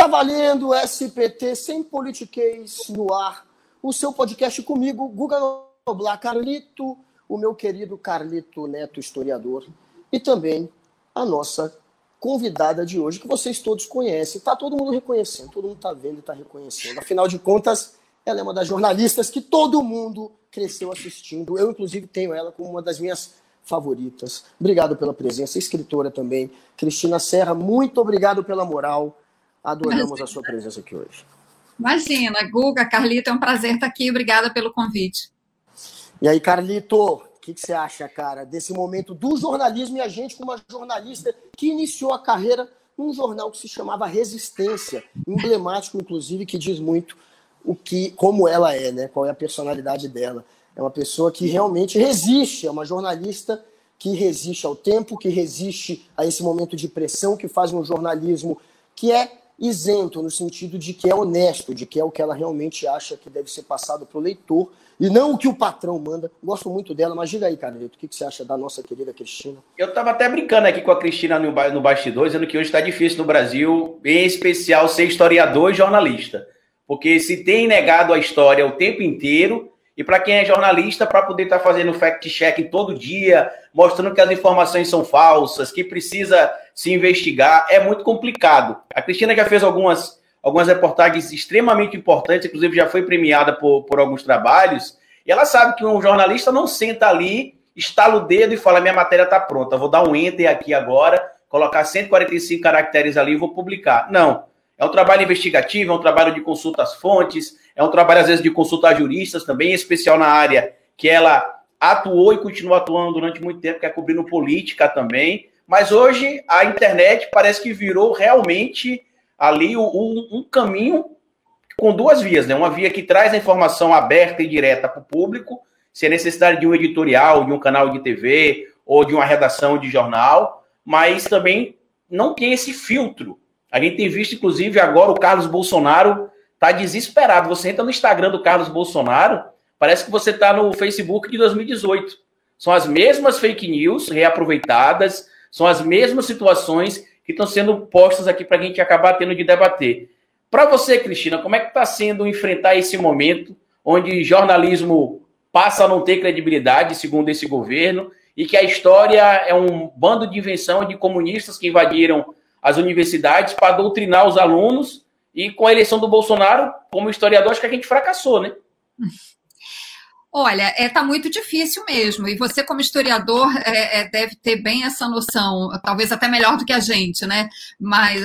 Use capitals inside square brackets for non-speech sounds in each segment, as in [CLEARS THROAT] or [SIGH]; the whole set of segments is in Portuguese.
Tá valendo SPT sem politiquês no ar. O seu podcast comigo, Guga Noblar, Carlito, o meu querido Carlito Neto, historiador, e também a nossa convidada de hoje, que vocês todos conhecem. Tá todo mundo reconhecendo, todo mundo tá vendo e tá reconhecendo. Afinal de contas, ela é uma das jornalistas que todo mundo cresceu assistindo. Eu, inclusive, tenho ela como uma das minhas favoritas. Obrigado pela presença, escritora também. Cristina Serra, muito obrigado pela moral. Adoramos Imagina. a sua presença aqui hoje. Imagina, Guga, Carlito, é um prazer estar aqui. Obrigada pelo convite. E aí, Carlito, o que, que, você acha, cara, desse momento do jornalismo e a gente com uma jornalista que iniciou a carreira num jornal que se chamava Resistência, emblemático, inclusive, que diz muito o que, como ela é, né? Qual é a personalidade dela. É uma pessoa que realmente resiste, é uma jornalista que resiste ao tempo, que resiste a esse momento de pressão, que faz um jornalismo que é isento, no sentido de que é honesto, de que é o que ela realmente acha que deve ser passado para o leitor, e não o que o patrão manda. Gosto muito dela, mas diga aí, Carlito, o que você acha da nossa querida Cristina? Eu estava até brincando aqui com a Cristina no, no bastidor, dizendo que hoje está difícil no Brasil, em especial ser historiador e jornalista. Porque se tem negado a história o tempo inteiro, e para quem é jornalista, para poder estar tá fazendo fact-check todo dia, mostrando que as informações são falsas, que precisa se investigar, é muito complicado. A Cristina já fez algumas, algumas reportagens extremamente importantes, inclusive já foi premiada por, por alguns trabalhos, e ela sabe que um jornalista não senta ali, estala o dedo e fala: minha matéria está pronta, vou dar um enter aqui agora, colocar 145 caracteres ali e vou publicar. Não. É um trabalho investigativo, é um trabalho de consulta às fontes, é um trabalho, às vezes, de consulta a juristas também, em especial na área que ela atuou e continua atuando durante muito tempo, que é cobrindo política também. Mas hoje a internet parece que virou realmente ali um, um caminho com duas vias, né? Uma via que traz a informação aberta e direta para o público, sem a necessidade de um editorial, de um canal de TV ou de uma redação de jornal, mas também não tem esse filtro. A gente tem visto, inclusive, agora o Carlos Bolsonaro tá desesperado. Você entra no Instagram do Carlos Bolsonaro, parece que você está no Facebook de 2018. São as mesmas fake news reaproveitadas, são as mesmas situações que estão sendo postas aqui para a gente acabar tendo de debater. Para você, Cristina, como é que está sendo enfrentar esse momento onde jornalismo passa a não ter credibilidade, segundo esse governo, e que a história é um bando de invenção de comunistas que invadiram as universidades para doutrinar os alunos e com a eleição do Bolsonaro, como historiador, acho que a gente fracassou, né? Olha, é, tá muito difícil mesmo. E você, como historiador, é, é, deve ter bem essa noção, talvez até melhor do que a gente, né? Mas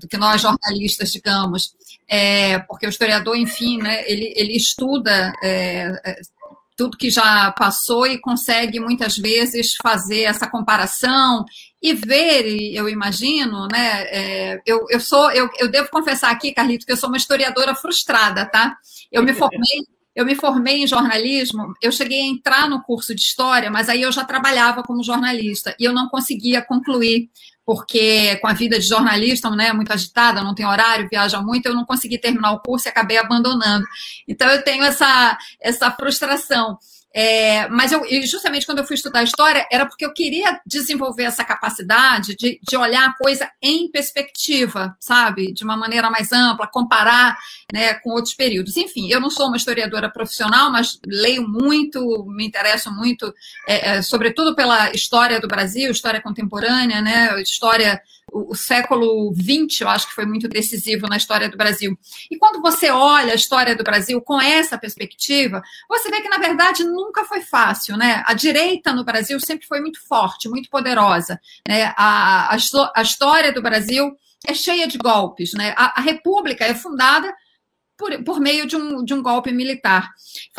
do que nós jornalistas, digamos. É, porque o historiador, enfim, né, ele, ele estuda é, é, tudo que já passou e consegue muitas vezes fazer essa comparação e ver, eu imagino, né? É, eu, eu sou, eu, eu devo confessar aqui, Carlito, que eu sou uma historiadora frustrada, tá? Eu me formei, [LAUGHS] eu me formei em jornalismo, eu cheguei a entrar no curso de história, mas aí eu já trabalhava como jornalista e eu não conseguia concluir, porque com a vida de jornalista, né, muito agitada, não tem horário, viaja muito, eu não consegui terminar o curso e acabei abandonando. Então eu tenho essa, essa frustração. É, mas eu, justamente quando eu fui estudar história, era porque eu queria desenvolver essa capacidade de, de olhar a coisa em perspectiva, sabe? De uma maneira mais ampla, comparar né, com outros períodos. Enfim, eu não sou uma historiadora profissional, mas leio muito, me interesso muito, é, é, sobretudo pela história do Brasil, história contemporânea, né? História o, século XX, eu acho que foi muito decisivo na história do Brasil. E quando você olha a história do Brasil com essa perspectiva, você vê que, na verdade, nunca foi fácil. Né? A direita no Brasil sempre foi muito forte, muito poderosa. Né? A, a, a história do Brasil é cheia de golpes. Né? A, a República é fundada por, por meio de um, de um golpe militar.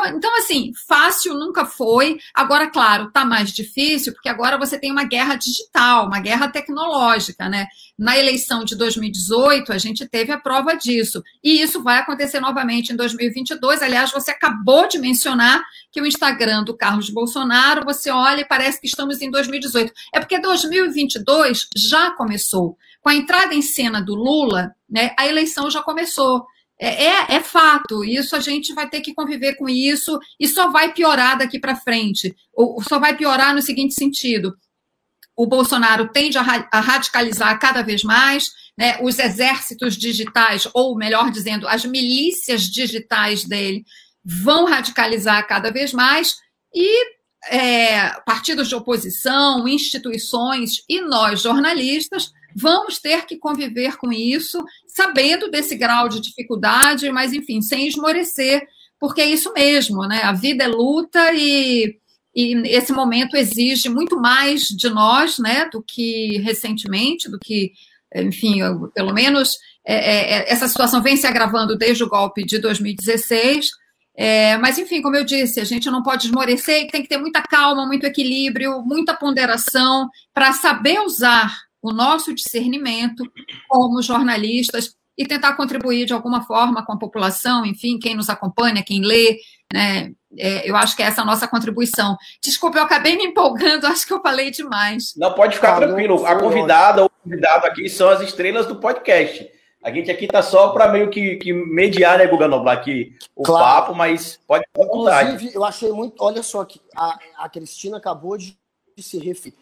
Então, assim, fácil nunca foi. Agora, claro, está mais difícil, porque agora você tem uma guerra digital, uma guerra tecnológica, né? Na eleição de 2018, a gente teve a prova disso. E isso vai acontecer novamente em 2022. Aliás, você acabou de mencionar que o Instagram do Carlos Bolsonaro, você olha e parece que estamos em 2018. É porque 2022 já começou. Com a entrada em cena do Lula, né, a eleição já começou. É, é, é, fato, isso a gente vai ter que conviver com isso e só vai piorar daqui para frente. Ou só vai piorar no seguinte sentido: o Bolsonaro tende a, a radicalizar cada vez mais, né, os exércitos digitais, ou melhor dizendo, as milícias digitais dele, vão radicalizar cada vez mais e é, partidos de oposição, instituições e nós, jornalistas, vamos ter que conviver com isso, sabendo desse grau de dificuldade, mas, enfim, sem esmorecer, porque é isso mesmo, né? A vida é luta e, e esse momento exige muito mais de nós, né, do que recentemente, do que, enfim, pelo menos é, é, é, essa situação vem se agravando desde o golpe de 2016 é, mas, enfim, como eu disse, a gente não pode esmorecer e tem que ter muita calma, muito equilíbrio, muita ponderação para saber usar o nosso discernimento como jornalistas e tentar contribuir de alguma forma com a população, enfim, quem nos acompanha, quem lê, né? É, eu acho que é essa a nossa contribuição. Desculpa, eu acabei me empolgando, [LAUGHS] acho que eu falei demais. Não, pode ficar ah, tranquilo. A convidada ou convidado aqui são as estrelas do podcast. A gente aqui tá só para meio que, que mediar, né, Guga Noblar, aqui o claro. papo, mas pode Inclusive, eu achei muito. Olha só, que a, a Cristina acabou de se referir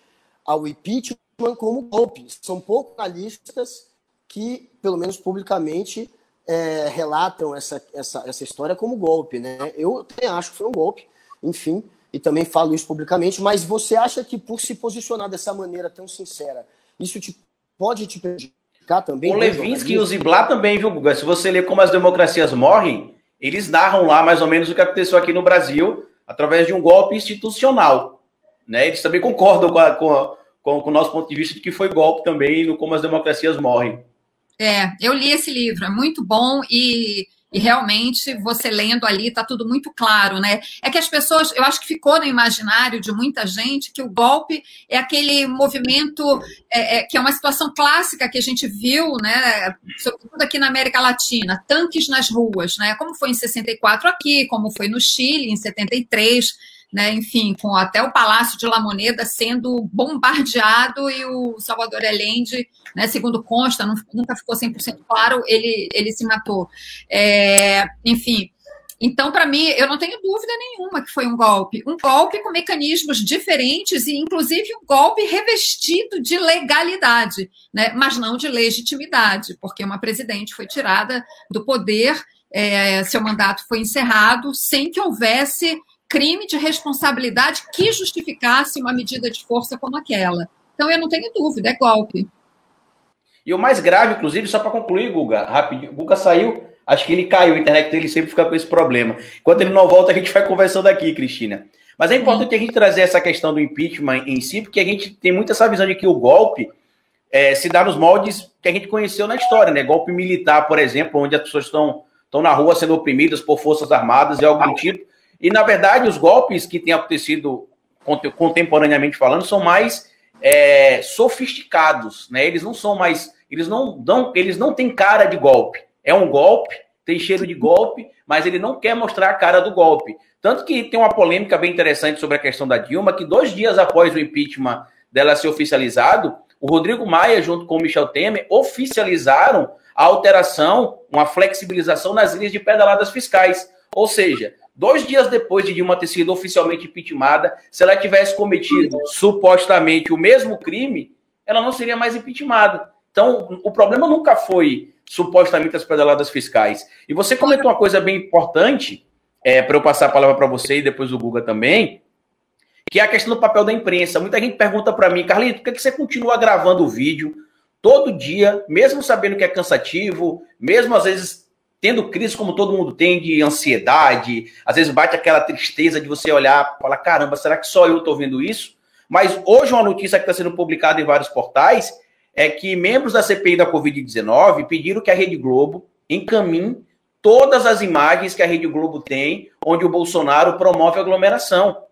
ao impeachment como golpe. São poucos analistas que, pelo menos publicamente, é, relatam essa, essa, essa história como golpe, né? Eu também acho que foi um golpe, enfim, e também falo isso publicamente, mas você acha que por se posicionar dessa maneira tão sincera, isso te, pode te prejudicar? também. O Levinsky e o Ziblatt também, viu, Guga? Se você ler como as democracias morrem, eles narram lá mais ou menos o que aconteceu aqui no Brasil através de um golpe institucional. Né? Eles também concordam com, a, com, a, com, com o nosso ponto de vista de que foi golpe também no como as democracias morrem. É, eu li esse livro, é muito bom e e realmente, você lendo ali, está tudo muito claro, né? É que as pessoas, eu acho que ficou no imaginário de muita gente que o golpe é aquele movimento é, é, que é uma situação clássica que a gente viu, né? Sobretudo aqui na América Latina, tanques nas ruas, né? Como foi em 64 aqui, como foi no Chile em 73 né, enfim, com até o Palácio de La Moneda sendo bombardeado e o Salvador Allende, né, segundo consta, não, nunca ficou 100% claro, ele, ele se matou. É, enfim, então, para mim, eu não tenho dúvida nenhuma que foi um golpe. Um golpe com mecanismos diferentes e, inclusive, um golpe revestido de legalidade, né? mas não de legitimidade, porque uma presidente foi tirada do poder, é, seu mandato foi encerrado sem que houvesse crime de responsabilidade que justificasse uma medida de força como aquela. Então, eu não tenho dúvida, é golpe. E o mais grave, inclusive, só para concluir, Guga, rapidinho, o Guga saiu, acho que ele caiu, a internet dele sempre fica com esse problema. Enquanto ele não volta, a gente vai conversando aqui, Cristina. Mas é importante Sim. a gente trazer essa questão do impeachment em si, porque a gente tem muito essa visão de que o golpe é, se dá nos moldes que a gente conheceu na história, né? Golpe militar, por exemplo, onde as pessoas estão, estão na rua sendo oprimidas por forças armadas e algo do tipo. E, na verdade, os golpes que têm acontecido contemporaneamente falando são mais é, sofisticados, né? Eles não são mais, eles não dão, eles não têm cara de golpe. É um golpe, tem cheiro de golpe, mas ele não quer mostrar a cara do golpe. Tanto que tem uma polêmica bem interessante sobre a questão da Dilma, que dois dias após o impeachment dela ser oficializado, o Rodrigo Maia, junto com o Michel Temer, oficializaram a alteração, uma flexibilização nas linhas de pedaladas fiscais. Ou seja, Dois dias depois de Dilma ter sido oficialmente impeachmentada, se ela tivesse cometido supostamente o mesmo crime, ela não seria mais impeachmentada. Então, o problema nunca foi supostamente as pedaladas fiscais. E você comentou uma coisa bem importante, é, para eu passar a palavra para você e depois o Guga também, que é a questão do papel da imprensa. Muita gente pergunta para mim, Carlito, por que você continua gravando o vídeo todo dia, mesmo sabendo que é cansativo, mesmo às vezes tendo crise como todo mundo tem, de ansiedade, às vezes bate aquela tristeza de você olhar e falar, caramba, será que só eu estou vendo isso? Mas hoje uma notícia que está sendo publicada em vários portais é que membros da CPI da Covid-19 pediram que a Rede Globo encaminhe todas as imagens que a Rede Globo tem, onde o Bolsonaro promove aglomeração.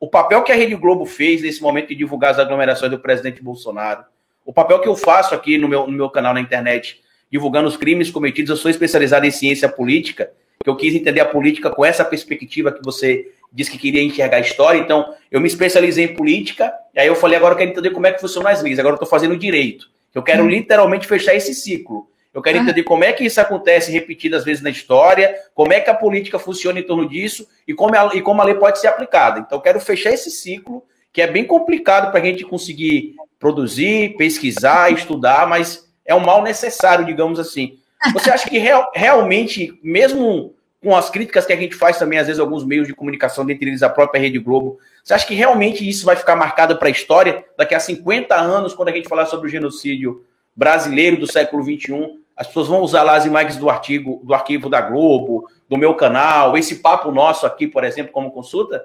O papel que a Rede Globo fez nesse momento de divulgar as aglomerações do presidente Bolsonaro, o papel que eu faço aqui no meu, no meu canal na internet divulgando os crimes cometidos. Eu sou especializado em ciência política, que eu quis entender a política com essa perspectiva que você disse que queria enxergar a história. Então, eu me especializei em política, e aí eu falei, agora eu quero entender como é que funcionam as leis. Agora eu estou fazendo direito. Eu quero hum. literalmente fechar esse ciclo. Eu quero ah. entender como é que isso acontece repetidas vezes na história, como é que a política funciona em torno disso e como a, e como a lei pode ser aplicada. Então, eu quero fechar esse ciclo, que é bem complicado para a gente conseguir produzir, pesquisar, estudar, mas é um mal necessário, digamos assim. Você acha que real, realmente, mesmo com as críticas que a gente faz também, às vezes, alguns meios de comunicação, dentre eles a própria Rede Globo, você acha que realmente isso vai ficar marcado para a história daqui a 50 anos, quando a gente falar sobre o genocídio brasileiro do século XXI? As pessoas vão usar lá as imagens do artigo, do arquivo da Globo, do meu canal, esse papo nosso aqui, por exemplo, como consulta?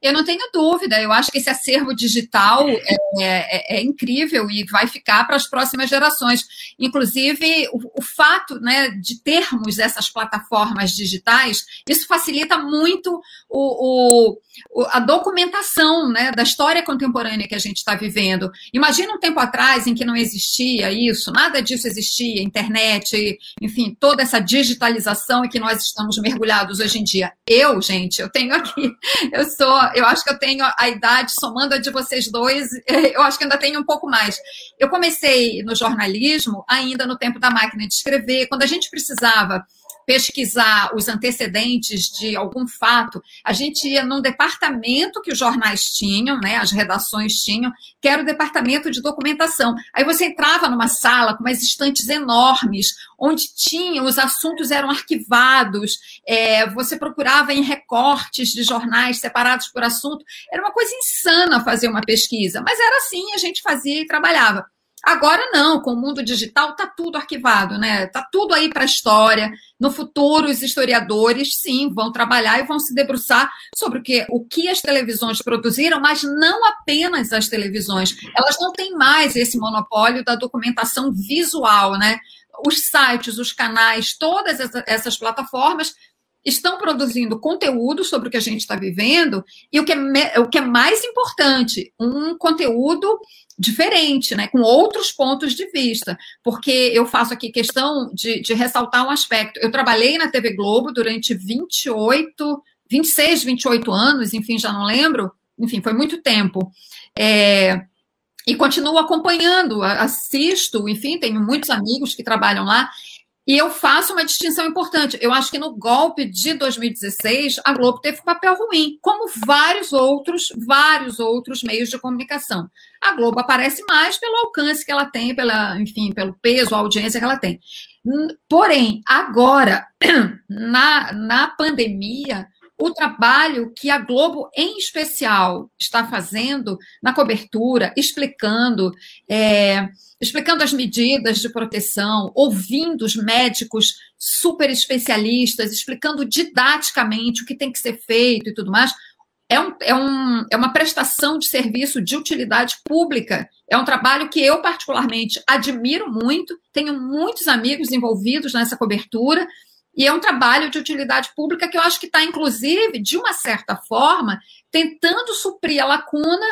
Eu não tenho dúvida, eu acho que esse acervo digital é, é, é incrível e vai ficar para as próximas gerações. Inclusive, o, o, fato né, de termos essas plataformas digitais, isso facilita muito o, o, a documentação né, da história contemporânea que a gente está vivendo. Imagina um tempo atrás em que não existia isso, nada disso existia, internet, enfim, toda essa digitalização em que nós estamos mergulhados hoje em dia. Eu, gente, eu tenho aqui, eu sou eu acho que eu tenho a idade, somando a de vocês dois, [LAUGHS] eu acho que ainda tenho um pouco mais. Eu comecei no jornalismo ainda no tempo da máquina de escrever, quando a gente precisava pesquisar os antecedentes de algum fato, a gente ia num departamento que os jornais tinham, né, as redações tinham, que era o departamento de documentação. Aí você entrava numa sala com umas estantes enormes, onde tinha, os assuntos eram arquivados, é, você procurava em recortes de jornais separados por assunto. Era uma coisa insana fazer uma pesquisa, mas era assim, a gente fazia e trabalhava. Agora não, com o mundo digital está tudo arquivado, né? Está tudo aí para a história. No futuro, os historiadores, sim, vão trabalhar e vão se debruçar sobre o que, o que as televisões produziram, mas não apenas as televisões. Elas não têm mais esse monopólio da documentação visual, né? Os sites, os canais, todas essas plataformas estão produzindo conteúdo sobre o que a gente está vivendo e o que, é, o que é mais importante, um conteúdo diferente, né, com outros pontos de vista, porque eu faço aqui questão de, de ressaltar um aspecto. Eu trabalhei na TV Globo durante 28, 26, 28 anos, enfim, já não lembro, enfim, foi muito tempo. É, e continuo acompanhando, assisto, enfim, tenho muitos amigos que trabalham lá. E eu faço uma distinção importante. Eu acho que no golpe de 2016, a Globo teve um papel ruim, como vários outros, vários outros meios de comunicação. A Globo aparece mais pelo alcance que ela tem, pela, enfim, pelo peso, a audiência que ela tem. Porém, agora, [CLEARS THROAT] na, na pandemia, o trabalho que a Globo, em especial, está fazendo na cobertura, explicando, é, explicando as medidas de proteção, ouvindo os médicos super especialistas, explicando didaticamente o que tem que ser feito e tudo mais. É, um, é, um, é uma prestação de serviço de utilidade pública. É um trabalho que eu, particularmente, admiro muito. Tenho muitos amigos envolvidos nessa cobertura e é um trabalho de utilidade pública que eu acho que está, inclusive, de uma certa forma, tentando suprir a lacuna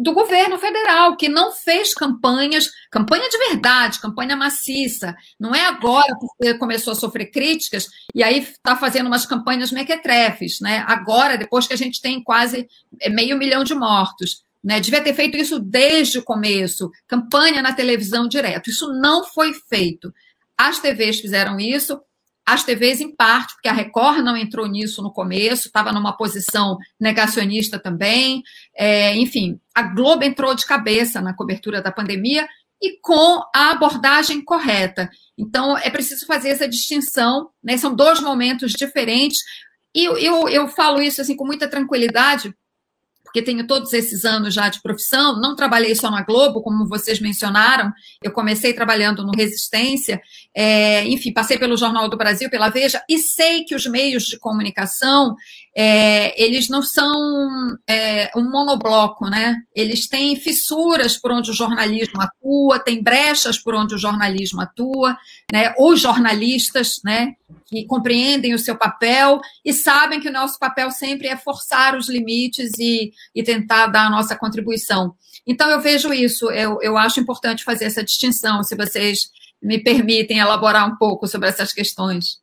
do governo federal, que não fez campanhas, campanha de verdade, campanha maciça. Não é agora porque começou a sofrer críticas e aí está fazendo umas campanhas mequetrefes, né? Agora, depois que a gente tem quase meio milhão de mortos. Né? Devia ter feito isso desde o começo, campanha na televisão direto. Isso não foi feito. As TVs fizeram isso, as TVs, em parte, porque a Record não entrou nisso no começo, estava numa posição negacionista também. É, enfim, a Globo entrou de cabeça na cobertura da pandemia e com a abordagem correta. Então, é preciso fazer essa distinção, né? são dois momentos diferentes. E eu, eu, eu falo isso assim com muita tranquilidade, porque tenho todos esses anos já de profissão, não trabalhei só na Globo, como vocês mencionaram, eu comecei trabalhando no Resistência, é, enfim, passei pelo Jornal do Brasil, pela Veja, e sei que os meios de comunicação, é, eles não são é, um monobloco, né? Eles têm fissuras por onde o jornalismo atua, tem brechas por onde o jornalismo atua, né? Os jornalistas, né? Que compreendem o seu papel e sabem que o nosso papel sempre é forçar os limites e, e tentar dar a nossa contribuição. Então, eu vejo isso, eu, eu acho importante fazer essa distinção, se vocês me permitem elaborar um pouco sobre essas questões.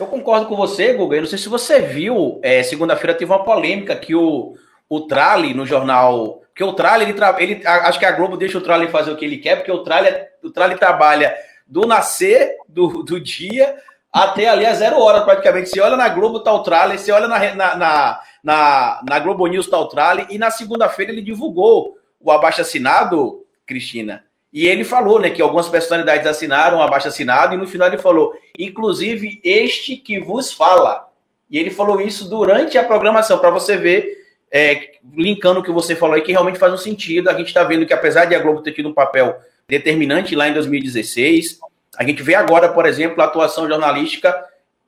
Eu concordo com você, Guga. Eu não sei se você viu, é, segunda-feira teve uma polêmica que o, o Trali no jornal. Que o Trali, ele, ele, acho que a Globo deixa o Trali fazer o que ele quer, porque o Trali, o Trali trabalha do nascer do, do dia até ali a zero hora, praticamente. Você olha na Globo, tá o Trali, você olha na, na, na, na, na Globo News, tá o Trali, e na segunda-feira ele divulgou o abaixo assinado, Cristina, E ele falou, né, que algumas personalidades assinaram abaixo assinado e no final ele falou, inclusive este que vos fala. E ele falou isso durante a programação, para você ver, é, linkando o que você falou aí, que realmente faz um sentido. A gente está vendo que apesar de a Globo ter tido um papel determinante lá em 2016, a gente vê agora, por exemplo, a atuação jornalística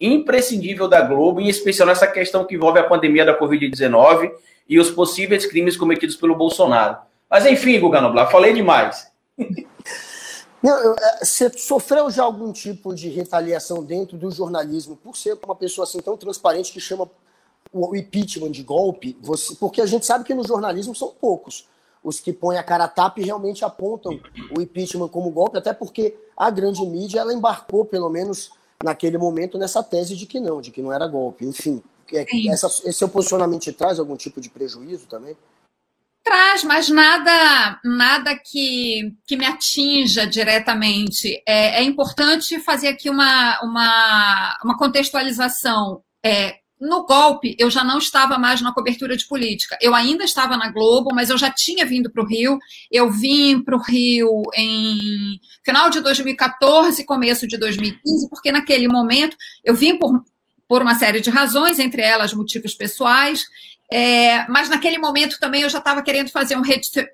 imprescindível da Globo, em especial nessa questão que envolve a pandemia da Covid-19 e os possíveis crimes cometidos pelo Bolsonaro. Mas enfim, Guga Noblar, falei demais. [LAUGHS] Não, é, você sofreu já algum tipo de retaliação dentro do jornalismo por ser uma pessoa assim tão transparente que chama o impeachment de golpe? Você, porque a gente sabe que no jornalismo são poucos os que põem a cara a tapa e realmente apontam o impeachment como golpe, até porque a grande mídia ela embarcou, pelo menos naquele momento, nessa tese de que não, de que não era golpe. Enfim, é, essa, esse seu posicionamento traz algum tipo de prejuízo também? Traz, mas nada nada que, que me atinja diretamente. É, é importante fazer aqui uma, uma, uma contextualização. É, no golpe, eu já não estava mais na cobertura de política. Eu ainda estava na Globo, mas eu já tinha vindo para o Rio. Eu vim para o Rio em final de 2014, começo de 2015, porque naquele momento eu vim por, por uma série de razões, entre elas motivos pessoais. É, mas naquele momento também eu já estava querendo fazer um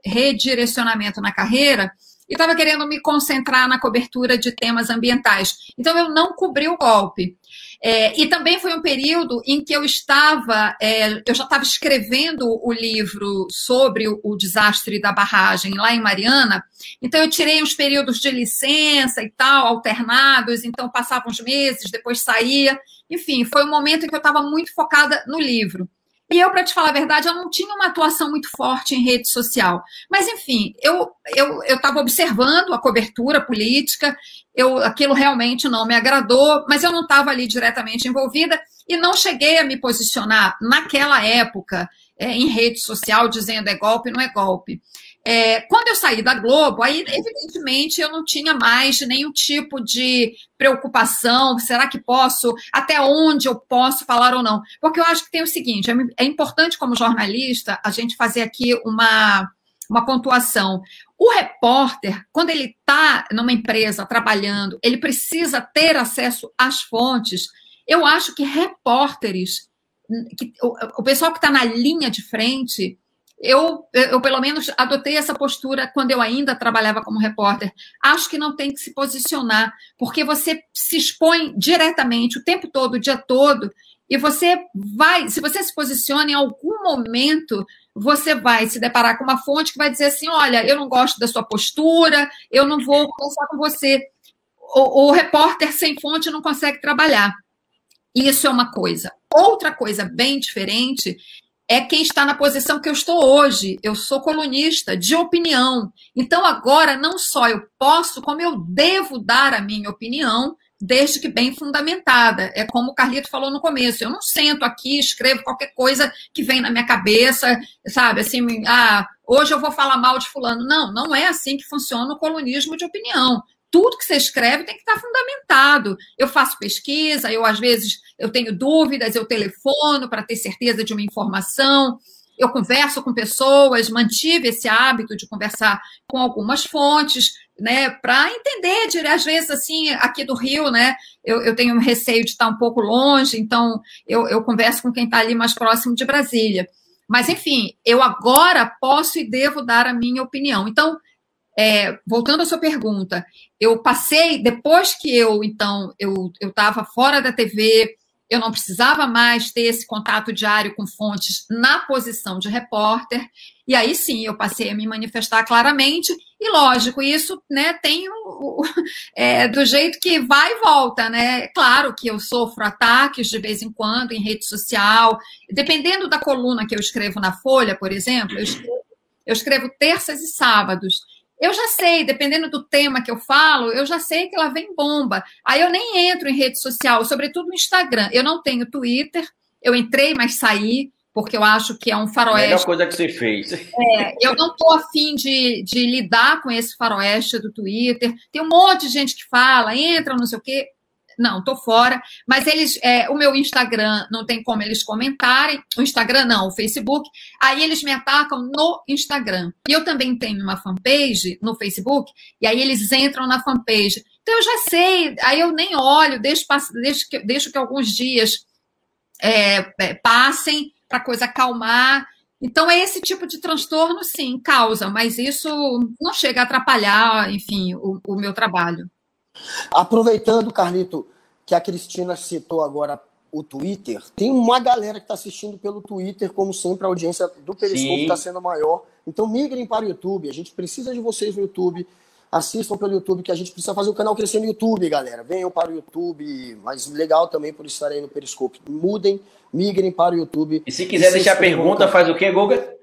redirecionamento na carreira e estava querendo me concentrar na cobertura de temas ambientais. Então eu não cobri o golpe. É, e também foi um período em que eu estava, é, eu já estava escrevendo o livro sobre o, o, desastre da barragem lá em Mariana, então eu tirei uns períodos de licença e tal, alternados, então passava uns meses, depois saía, enfim, foi um momento em que eu estava muito focada no livro. E eu, para te falar a verdade, eu não tinha uma atuação muito forte em rede social. Mas, enfim, eu estava eu, eu observando a cobertura política, eu, aquilo realmente não me agradou, mas eu não estava ali diretamente envolvida e não cheguei a me posicionar naquela época é, em rede social dizendo é golpe, não é golpe. É, quando eu saí da Globo, aí, evidentemente, eu não tinha mais nenhum tipo de preocupação: será que posso, até onde eu posso falar ou não? Porque eu acho que tem o seguinte: é, é importante, como jornalista, a gente fazer aqui uma, uma pontuação. O repórter, quando ele está numa empresa trabalhando, ele precisa ter acesso às fontes. Eu acho que repórteres, que, o, o pessoal que está na linha de frente, eu, eu, pelo menos, adotei essa postura quando eu ainda trabalhava como repórter. Acho que não tem que se posicionar, porque você se expõe diretamente o tempo todo, o dia todo, e você vai, se você se posiciona em algum momento, você vai se deparar com uma fonte que vai dizer assim: olha, eu não gosto da sua postura, eu não vou conversar com você. O, o repórter sem fonte não consegue trabalhar. Isso é uma coisa. Outra coisa bem diferente é quem está na posição que eu estou hoje. Eu sou colunista de opinião. Então, agora, não só eu posso, como eu devo dar a minha opinião, desde que bem fundamentada. É como o Carlito falou no começo. Eu não sento aqui, escrevo qualquer coisa que vem na minha cabeça, sabe? Assim, ah, hoje eu vou falar mal de fulano. Não, não é assim que funciona o colunismo de opinião tudo que você escreve tem que estar fundamentado. Eu faço pesquisa, eu às vezes eu tenho dúvidas, eu telefono para ter certeza de uma informação, eu converso com pessoas, mantive esse hábito de conversar com algumas fontes, né, para entender, de, às vezes, assim, aqui do Rio, né, eu, eu tenho receio de estar um pouco longe, então eu, eu converso com quem está ali mais próximo de Brasília. Mas, enfim, eu agora posso e devo dar a minha opinião. Então, é, voltando à sua pergunta, eu passei, depois que eu, então, eu estava fora da TV, eu não precisava mais ter esse contato diário com fontes na posição de repórter, e aí sim eu passei a me manifestar claramente, e lógico, isso né, tem o, o [LAUGHS] é, do jeito que vai e volta, né? Claro que eu sofro ataques de vez em quando em rede social, dependendo da coluna que eu escrevo na Folha, por exemplo, eu escrevo, eu escrevo terças e sábados eu já sei, dependendo do tema que eu falo, eu já sei que lá vem bomba. Aí eu nem entro em rede social, sobretudo no Instagram. Eu não tenho Twitter, eu entrei, mas saí, porque eu acho que é um faroeste. Melhor coisa que você fez. É, eu não estou afim de, de lidar com esse faroeste do Twitter. Tem um monte de gente que fala, entra, não sei o quê. Não, tô fora. Mas eles, é, o meu Instagram não tem como eles comentarem. O Instagram não, o Facebook. Aí eles me atacam no Instagram. E eu também tenho uma fanpage no Facebook. E aí eles entram na fanpage. Então eu já sei. Aí eu nem olho, deixo, deixo, que, deixo que alguns dias é, é, passem para a coisa acalmar. Então, é esse tipo de transtorno, sim, causa, mas isso não chega a atrapalhar, enfim, o, o meu trabalho. Aproveitando, Carlito, que a Cristina citou agora o Twitter, tem uma galera que está assistindo pelo Twitter, como sempre, a audiência do Periscope está sendo maior. Então, migrem para o YouTube, a gente precisa de vocês no YouTube. Assistam pelo YouTube, que a gente precisa fazer o canal crescer no YouTube, galera. Venham para o YouTube, mas legal também por estarem no Periscope. Mudem migrem para o YouTube. E se quiser deixar pergunta, faz o quê, Guga?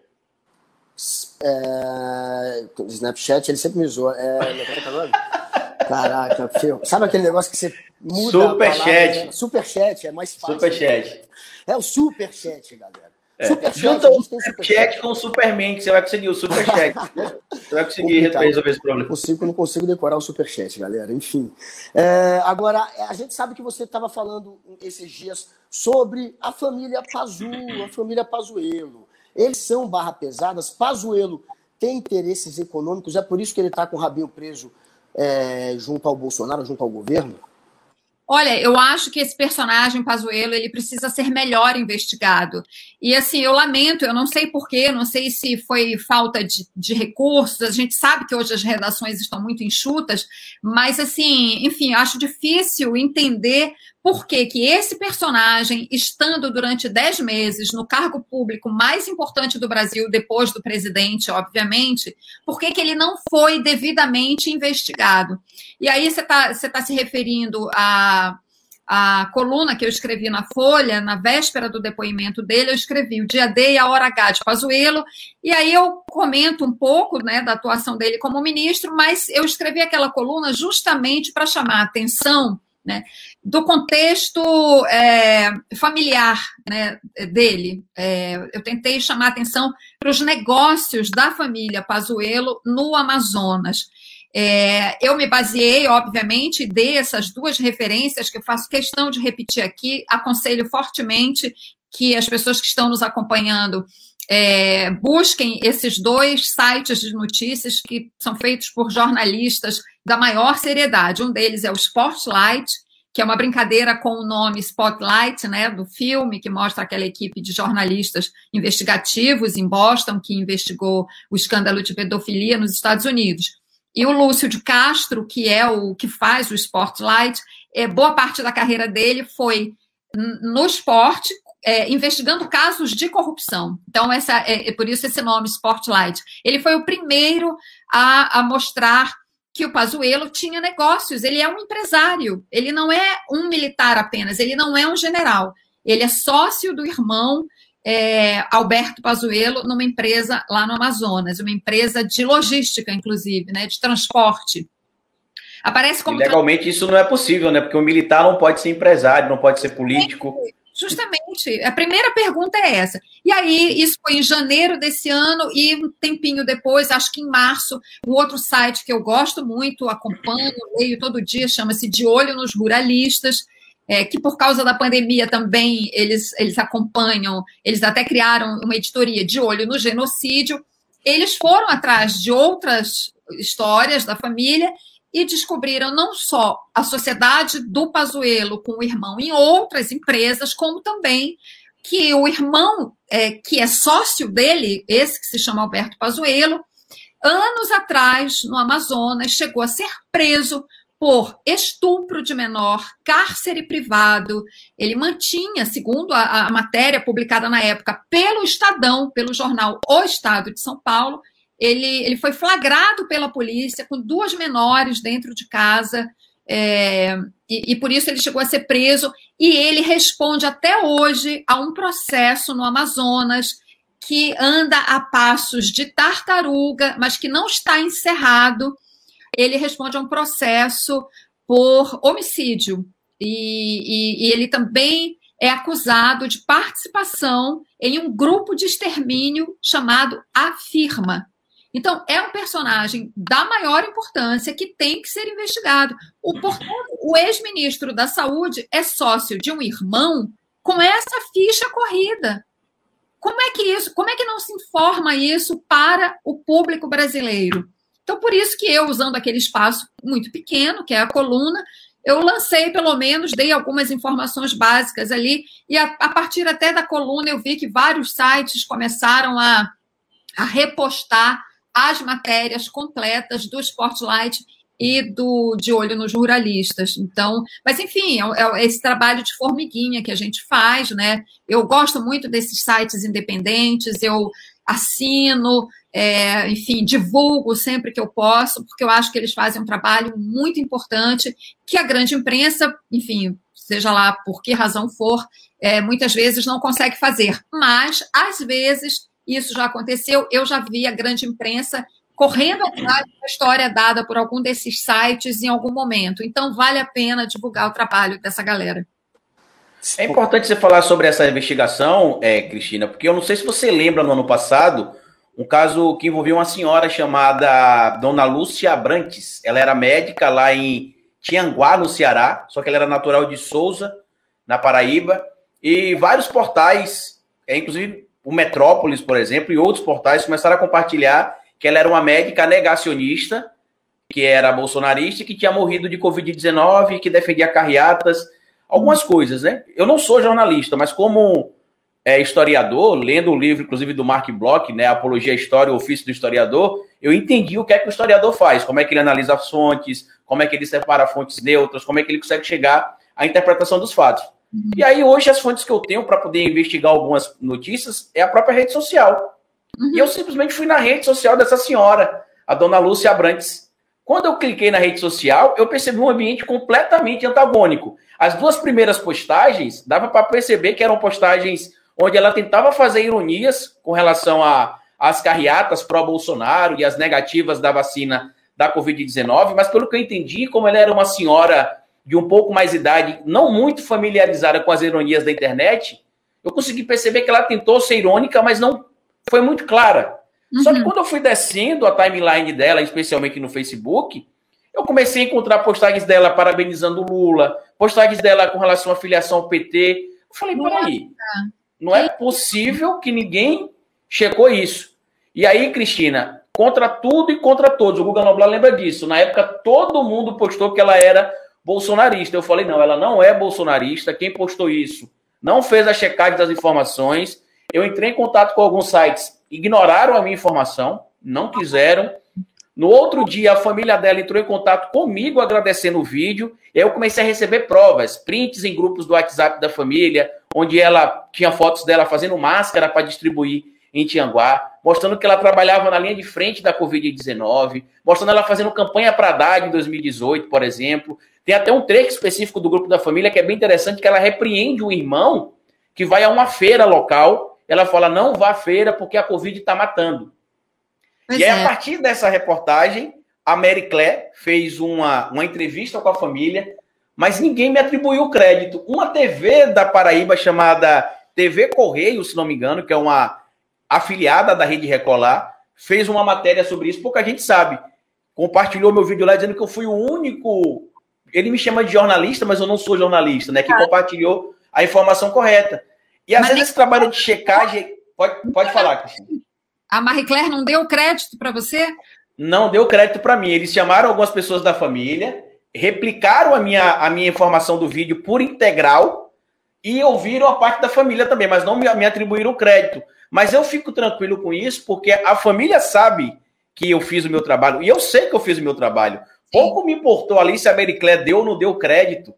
É... Snapchat, ele sempre me zoa. É... é Caraca, filho. Sabe aquele negócio que você muda Superchat. Né? Superchat, é mais fácil. Superchat. É o Superchat, galera. É. Superchat, Junta o Superchat com o Superman, que você vai conseguir o Superchat. [LAUGHS] você vai conseguir resolver esse problema. Não consigo, não consigo decorar o Superchat, galera. Enfim. É, agora, a gente sabe que você estava falando esses dias sobre a família Pazu, a família Pazuello. Eles são barra pesadas. Pazuello tem interesses econômicos, é por isso que ele está com o rabinho preso é, junto ao Bolsonaro, junto ao governo? Olha, eu acho que esse personagem Pazuello ele precisa ser melhor investigado. E assim, eu lamento, eu não sei porquê, não sei se foi falta de, de, recursos. A gente sabe que hoje as redações estão muito enxutas, mas assim, enfim, acho difícil entender por que, que esse personagem, estando durante dez meses no cargo público mais importante do Brasil, depois do presidente, obviamente, por que, que ele não foi devidamente investigado? E aí você está tá se referindo a coluna que eu escrevi na Folha, na véspera do depoimento dele, eu escrevi o dia D e a hora H de Pazuello, e aí eu comento um pouco né, da atuação dele como ministro, mas eu escrevi aquela coluna justamente para chamar a atenção né, do contexto é, familiar né, dele. É, eu tentei chamar atenção para os negócios da família Pazuello no Amazonas. É, eu me baseei, obviamente, dei essas duas referências que eu faço questão de repetir aqui. Aconselho fortemente que as pessoas que estão nos acompanhando é, busquem esses dois sites de notícias que são feitos por jornalistas da maior seriedade. Um deles é o Spotlight, que é uma brincadeira com o nome Spotlight, né, do filme, que mostra aquela equipe de jornalistas investigativos em Boston que investigou o escândalo de pedofilia nos Estados Unidos. E o Lúcio de Castro, que é o que faz o Spotlight, é, boa parte da carreira dele foi no esporte, é, investigando casos de corrupção. Então, essa é, é, por isso esse nome Spotlight. Ele foi o primeiro a, a mostrar que o Pazuello tinha negócios. Ele é um empresário. Ele não é um militar apenas. Ele não é um general. Ele é sócio do irmão é, Alberto Pazuello numa empresa lá no Amazonas, uma empresa de logística, inclusive, né, de transporte. Aparece como. legalmente isso não é possível, né? Porque o militar não pode ser empresário, não pode ser político. É, justamente. A primeira pergunta é essa. E aí, isso foi em janeiro desse ano, e um tempinho depois, acho que em março, um outro site que eu gosto muito, acompanho, leio todo dia, chama-se De Olho nos Ruralistas é, que por causa da pandemia também eles, eles acompanham, eles até criaram uma editoria de olho no genocídio. Eles foram atrás de outras histórias da família e descobriram não só a sociedade do Pazuello com o irmão em outras empresas, como também que o irmão, é, que é sócio dele, esse que se chama Alberto Pazuello, anos atrás, no Amazonas, chegou a ser preso por estupro de menor, cárcere privado. Ele mantinha, segundo a, a, matéria publicada na época pelo Estadão, pelo jornal O Estado de São Paulo, ele, ele foi flagrado pela polícia com duas menores dentro de casa. É, e, e por isso ele chegou a ser preso. E ele responde até hoje a um processo no Amazonas que anda a passos de tartaruga, mas que não está encerrado ele responde a um processo por homicídio. E, e, e ele também é acusado de participação em um grupo de extermínio chamado Afirma. Então, é um personagem da maior importância que tem que ser investigado. O, o ex-ministro da Saúde é sócio de um irmão com essa ficha corrida. Como é que isso, como é que não se informa isso para o público brasileiro? Então, por isso que eu, usando aquele espaço muito pequeno, que é a coluna, eu lancei, pelo menos, dei algumas informações básicas ali, e a, a partir até da coluna eu vi que vários sites começaram a, a repostar as matérias completas do Spotlight e do De Olho nos Ruralistas. Então, mas enfim, é, é, esse trabalho de formiguinha que a gente faz, né? Eu gosto muito desses sites independentes, eu assino, é, enfim, divulgo sempre que eu posso, porque eu acho que eles fazem um trabalho muito importante que a grande imprensa, enfim, seja lá por que razão for, é, muitas vezes não consegue fazer. Mas, às vezes, isso já aconteceu, eu já vi a grande imprensa correndo atrás da história dada por algum desses sites em algum momento. Então, vale a pena divulgar o trabalho dessa galera. É importante você falar sobre essa investigação, é, Cristina, porque eu não sei se você lembra no ano passado um caso que envolvia uma senhora chamada Dona Lúcia Abrantes. Ela era médica lá em Tianguá, no Ceará, só que ela era natural de Souza, na Paraíba, e vários portais, é, inclusive o Metrópolis, por exemplo, e outros portais começaram a compartilhar que ela era uma médica negacionista, que era bolsonarista que tinha morrido de Covid-19, que defendia carreatas, algumas coisas, né? Eu não sou jornalista, mas como é, historiador, lendo o livro, inclusive, do Mark Bloch, né, Apologia à História, o ofício do historiador, eu entendi o que é que o historiador faz, como é que ele analisa as fontes, como é que ele separa fontes neutras, como é que ele consegue chegar à interpretação dos fatos. E aí, hoje, as fontes que eu tenho para poder investigar algumas notícias é a própria rede social. Uhum. E eu simplesmente fui na rede social dessa senhora, a dona Lúcia Abrantes. Quando eu cliquei na rede social, eu percebi um ambiente completamente antagônico. As duas primeiras postagens, dava para perceber que eram postagens onde ela tentava fazer ironias com relação às carreatas pró-Bolsonaro e as negativas da vacina da Covid-19, mas pelo que eu entendi, como ela era uma senhora de um pouco mais idade, não muito familiarizada com as ironias da internet, eu consegui perceber que ela tentou ser irônica, mas não foi muito clara. Uhum. Só que uhum. quando eu fui descendo a timeline dela, especialmente no Facebook, eu comecei a encontrar postagens dela parabenizando o Lula, postagens dela com relação à filiação ao PT. Eu falei, peraí, não é possível que ninguém checou isso. E aí, Cristina, contra tudo e contra todos, o Guga Noblar lembra disso. Na época, todo mundo postou que ela era bolsonarista. Eu falei, não, ela não é bolsonarista. Quem postou isso não fez a checagem das informações. Eu entrei em contato com alguns sites, ignoraram a minha informação, não quiseram. No outro dia, a família dela entrou em contato comigo agradecendo o vídeo. Eu comecei a receber provas, prints em grupos do WhatsApp da família, onde ela tinha fotos dela fazendo máscara para distribuir em Tianguá, mostrando que ela trabalhava na linha de frente da Covid-19, mostrando ela fazendo campanha para Haddad em 2018, por exemplo. Tem até um trecho específico do grupo da família que é bem interessante, que ela repreende o irmão que vai a uma feira local. Ela fala, não vá à feira porque a Covid está matando. Pois e aí, é. a partir dessa reportagem, a Mary Claire fez uma, uma entrevista com a família, mas ninguém me atribuiu o crédito. Uma TV da Paraíba chamada TV Correio, se não me engano, que é uma afiliada da Rede Recolar, fez uma matéria sobre isso, pouca gente sabe. Compartilhou meu vídeo lá dizendo que eu fui o único. Ele me chama de jornalista, mas eu não sou jornalista, né? Que ah. compartilhou a informação correta. E às mas vezes esse trabalho de checagem. Pode, pode falar, Cristina. A Marie Claire não deu crédito para você? Não deu crédito para mim. Eles chamaram algumas pessoas da família replicaram a minha, a minha informação do vídeo por integral e ouviram a parte da família também, mas não me, me atribuíram crédito. Mas eu fico tranquilo com isso, porque a família sabe que eu fiz o meu trabalho, e eu sei que eu fiz o meu trabalho. Pouco me importou ali se a Mericlé deu ou não deu crédito.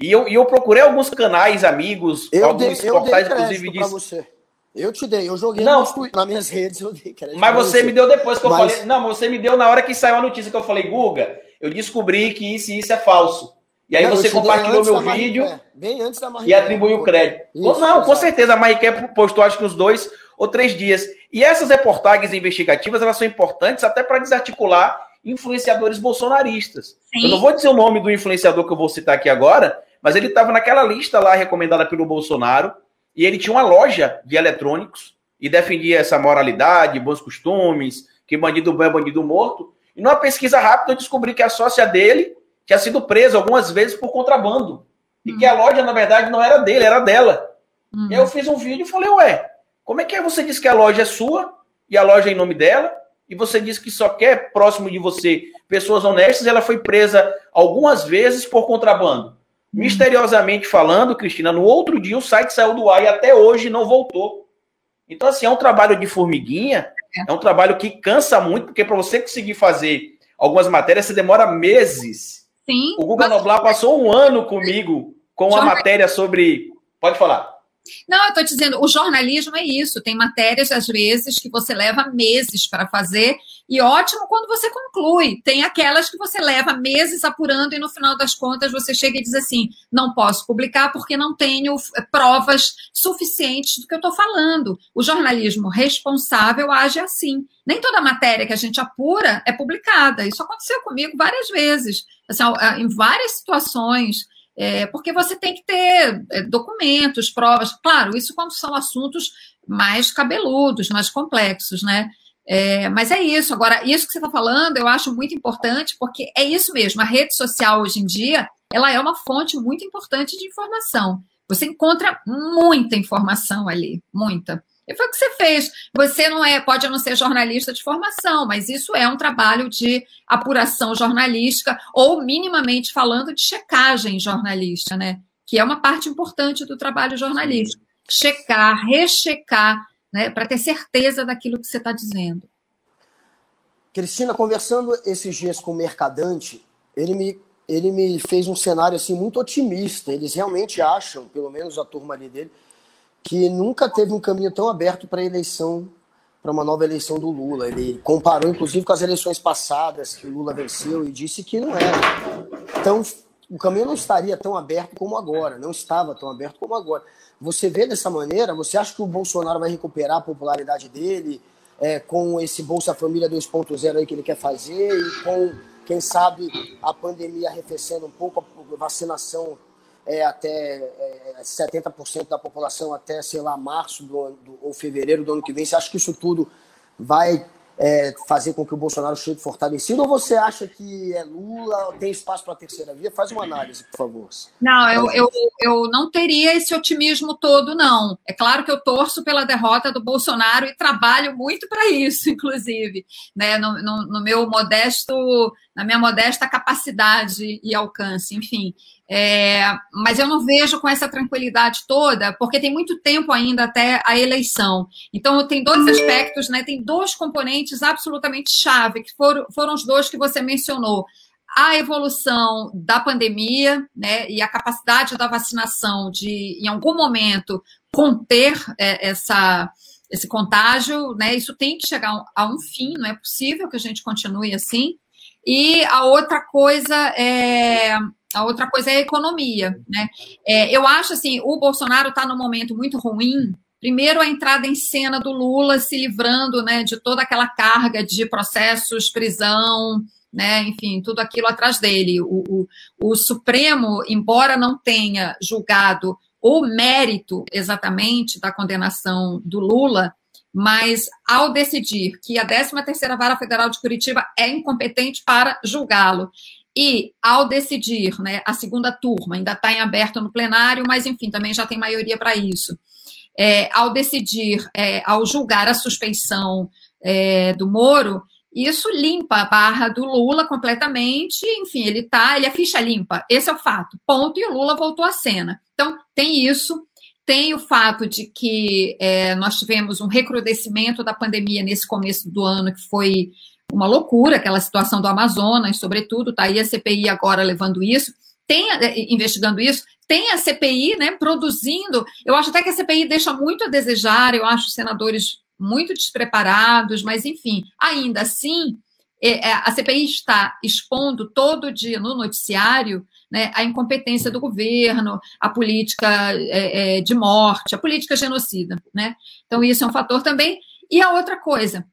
E eu, e eu procurei alguns canais, amigos, eu alguns dei, portais, inclusive, disso. Você. Eu te dei, eu joguei não, nas minhas redes, eu dei crédito. Mas você, você me deu depois que eu mas... falei. Não, você me deu na hora que saiu a notícia que eu falei, Guga, eu descobri que isso e isso é falso. E aí não, você compartilhou meu vídeo bem antes da e atribuiu o crédito. Isso, não, com certeza, a Mariqué postou acho que uns dois ou três dias. E essas reportagens investigativas, elas são importantes até para desarticular influenciadores bolsonaristas. Sim. Eu não vou dizer o nome do influenciador que eu vou citar aqui agora, mas ele estava naquela lista lá recomendada pelo Bolsonaro, e ele tinha uma loja de eletrônicos, e defendia essa moralidade, bons costumes, que bandido bom é bandido morto. E numa pesquisa rápida eu descobri que a sócia dele tinha sido presa algumas vezes por contrabando. E que a loja, na verdade, não era dele, era dela. Uhum. E aí eu fiz um vídeo e falei, ué, como é que é? Você disse que a loja é sua e a loja é em nome dela? E você disse que só quer próximo de você pessoas honestas. Ela foi presa algumas vezes por contrabando. Uhum. Misteriosamente falando, Cristina, no outro dia o site saiu do ar e até hoje não voltou. Então, assim, é um trabalho de formiguinha, é, é um trabalho que cansa muito, porque para você conseguir fazer algumas matérias, você demora meses Sim. O Guga mas... Noblar passou um ano comigo com a matéria sobre. Pode falar. Não, eu estou dizendo, o jornalismo é isso. Tem matérias, às vezes, que você leva meses para fazer, e ótimo quando você conclui. Tem aquelas que você leva meses apurando, e no final das contas você chega e diz assim: não posso publicar porque não tenho eh, provas suficientes do que eu estou falando. O jornalismo responsável age assim. Nem toda matéria que a gente apura é publicada. Isso aconteceu comigo várias vezes. Assim, em várias situações é, porque você tem que ter é, documentos, provas. Claro, isso quando são assuntos mais cabeludos, mais complexos, né? É, mas é isso. Agora, isso que você está falando, eu acho muito importante, porque é isso mesmo. A rede social hoje em dia, ela é uma fonte muito importante de informação. Você encontra muita informação ali, muita. E foi o que você fez. Você não é, pode não ser jornalista de formação, mas isso é um trabalho de apuração jornalística, ou minimamente falando de checagem jornalística, né? Que é uma parte importante do trabalho jornalístico. Checar, rechecar, né? Para ter certeza daquilo que você está dizendo. Cristina, conversando esses dias com o Mercadante, ele me, ele me fez um cenário assim muito otimista. Eles realmente acham, pelo menos a turma ali dele, que nunca teve um caminho tão aberto para eleição, para uma nova eleição do Lula. Ele comparou, inclusive, com as eleições passadas que o Lula venceu e disse que não era tão. O caminho não estaria tão aberto como agora, não estava tão aberto como agora. Você vê dessa maneira, você acha que o Bolsonaro vai recuperar a popularidade dele é, com esse Bolsa Família 2.0 aí que ele quer fazer e com, quem sabe, a pandemia arrefecendo um pouco, a vacinação é, até é, 70% da população até, sei lá, março do, do, ou fevereiro do ano que vem. Você acha que isso tudo vai é, fazer com que o Bolsonaro chegue fortalecido ou você acha que é Lula, tem espaço para a terceira via? Faz uma análise, por favor. Não, eu, eu, eu não teria esse otimismo todo, não. É claro que eu torço pela derrota do Bolsonaro e trabalho muito para isso, [LAUGHS] inclusive, né? No, no, no meu modesto, na minha modesta capacidade e alcance, enfim. É, mas eu não vejo com essa tranquilidade toda, porque tem muito tempo ainda até a eleição. Então, tem dois aspectos, né? Tem dois componentes absolutamente chave, que foram, foram os dois que você mencionou. A evolução da pandemia, né? E a capacidade da vacinação de, em algum momento, conter é, essa, esse contágio, né? Isso tem que chegar a um fim, não é possível que a gente continue assim. E a outra coisa é a outra coisa é a economia, né? É, eu acho assim, o Bolsonaro está num momento muito ruim. Primeiro, a entrada em cena do Lula se livrando, né, de toda aquela carga de processos, prisão, né, enfim, tudo aquilo atrás dele. O, o, o Supremo, embora não tenha julgado o mérito exatamente da condenação do Lula, mas ao decidir que a 13ª Vara Federal de Curitiba é incompetente para julgá-lo e, ao decidir, né, a segunda turma ainda está em aberto no plenário, mas, enfim, também já tem maioria para isso. É, ao decidir, é, ao julgar a suspeição é, do Moro, isso limpa a barra do Lula completamente, enfim, ele tá, ele é ficha limpa, esse é o fato, ponto, e o Lula voltou à cena. Então, tem isso, tem o fato de que é, nós tivemos um recrudescimento da pandemia nesse começo do ano, que foi uma loucura, aquela situação do Amazonas, sobretudo, está aí a CPI agora levando isso, tem, eh, investigando isso, tem a CPI né, produzindo. Eu acho até que a CPI deixa muito a desejar, eu acho os senadores muito despreparados, mas enfim, ainda assim, eh, eh, a CPI está expondo todo dia no noticiário né, a incompetência do governo, a política de morte, a política genocida. Né? Então, isso é um fator também. E a outra coisa,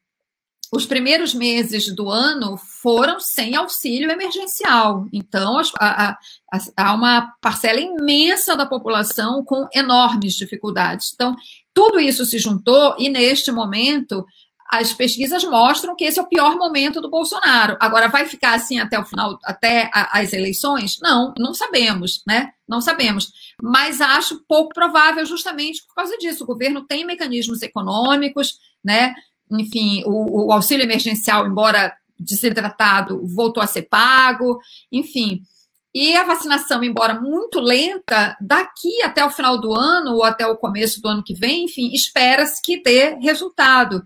os primeiros meses do ano foram sem auxílio emergencial. Então, há, uma parcela imensa da população com enormes dificuldades. Então, Tudo isso se juntou e, neste momento, as pesquisas mostram que esse é o pior momento do Bolsonaro. Agora, vai ficar assim até o final, até as eleições? Não, não sabemos, né? Não sabemos. Mas acho pouco provável justamente por causa disso. O governo tem mecanismos econômicos, né? Enfim, o, o auxílio emergencial, embora desidratado, voltou a ser pago, enfim. E a vacinação, embora muito lenta, daqui até o final do ano ou até o começo do ano que vem, enfim, espera-se que dê resultado.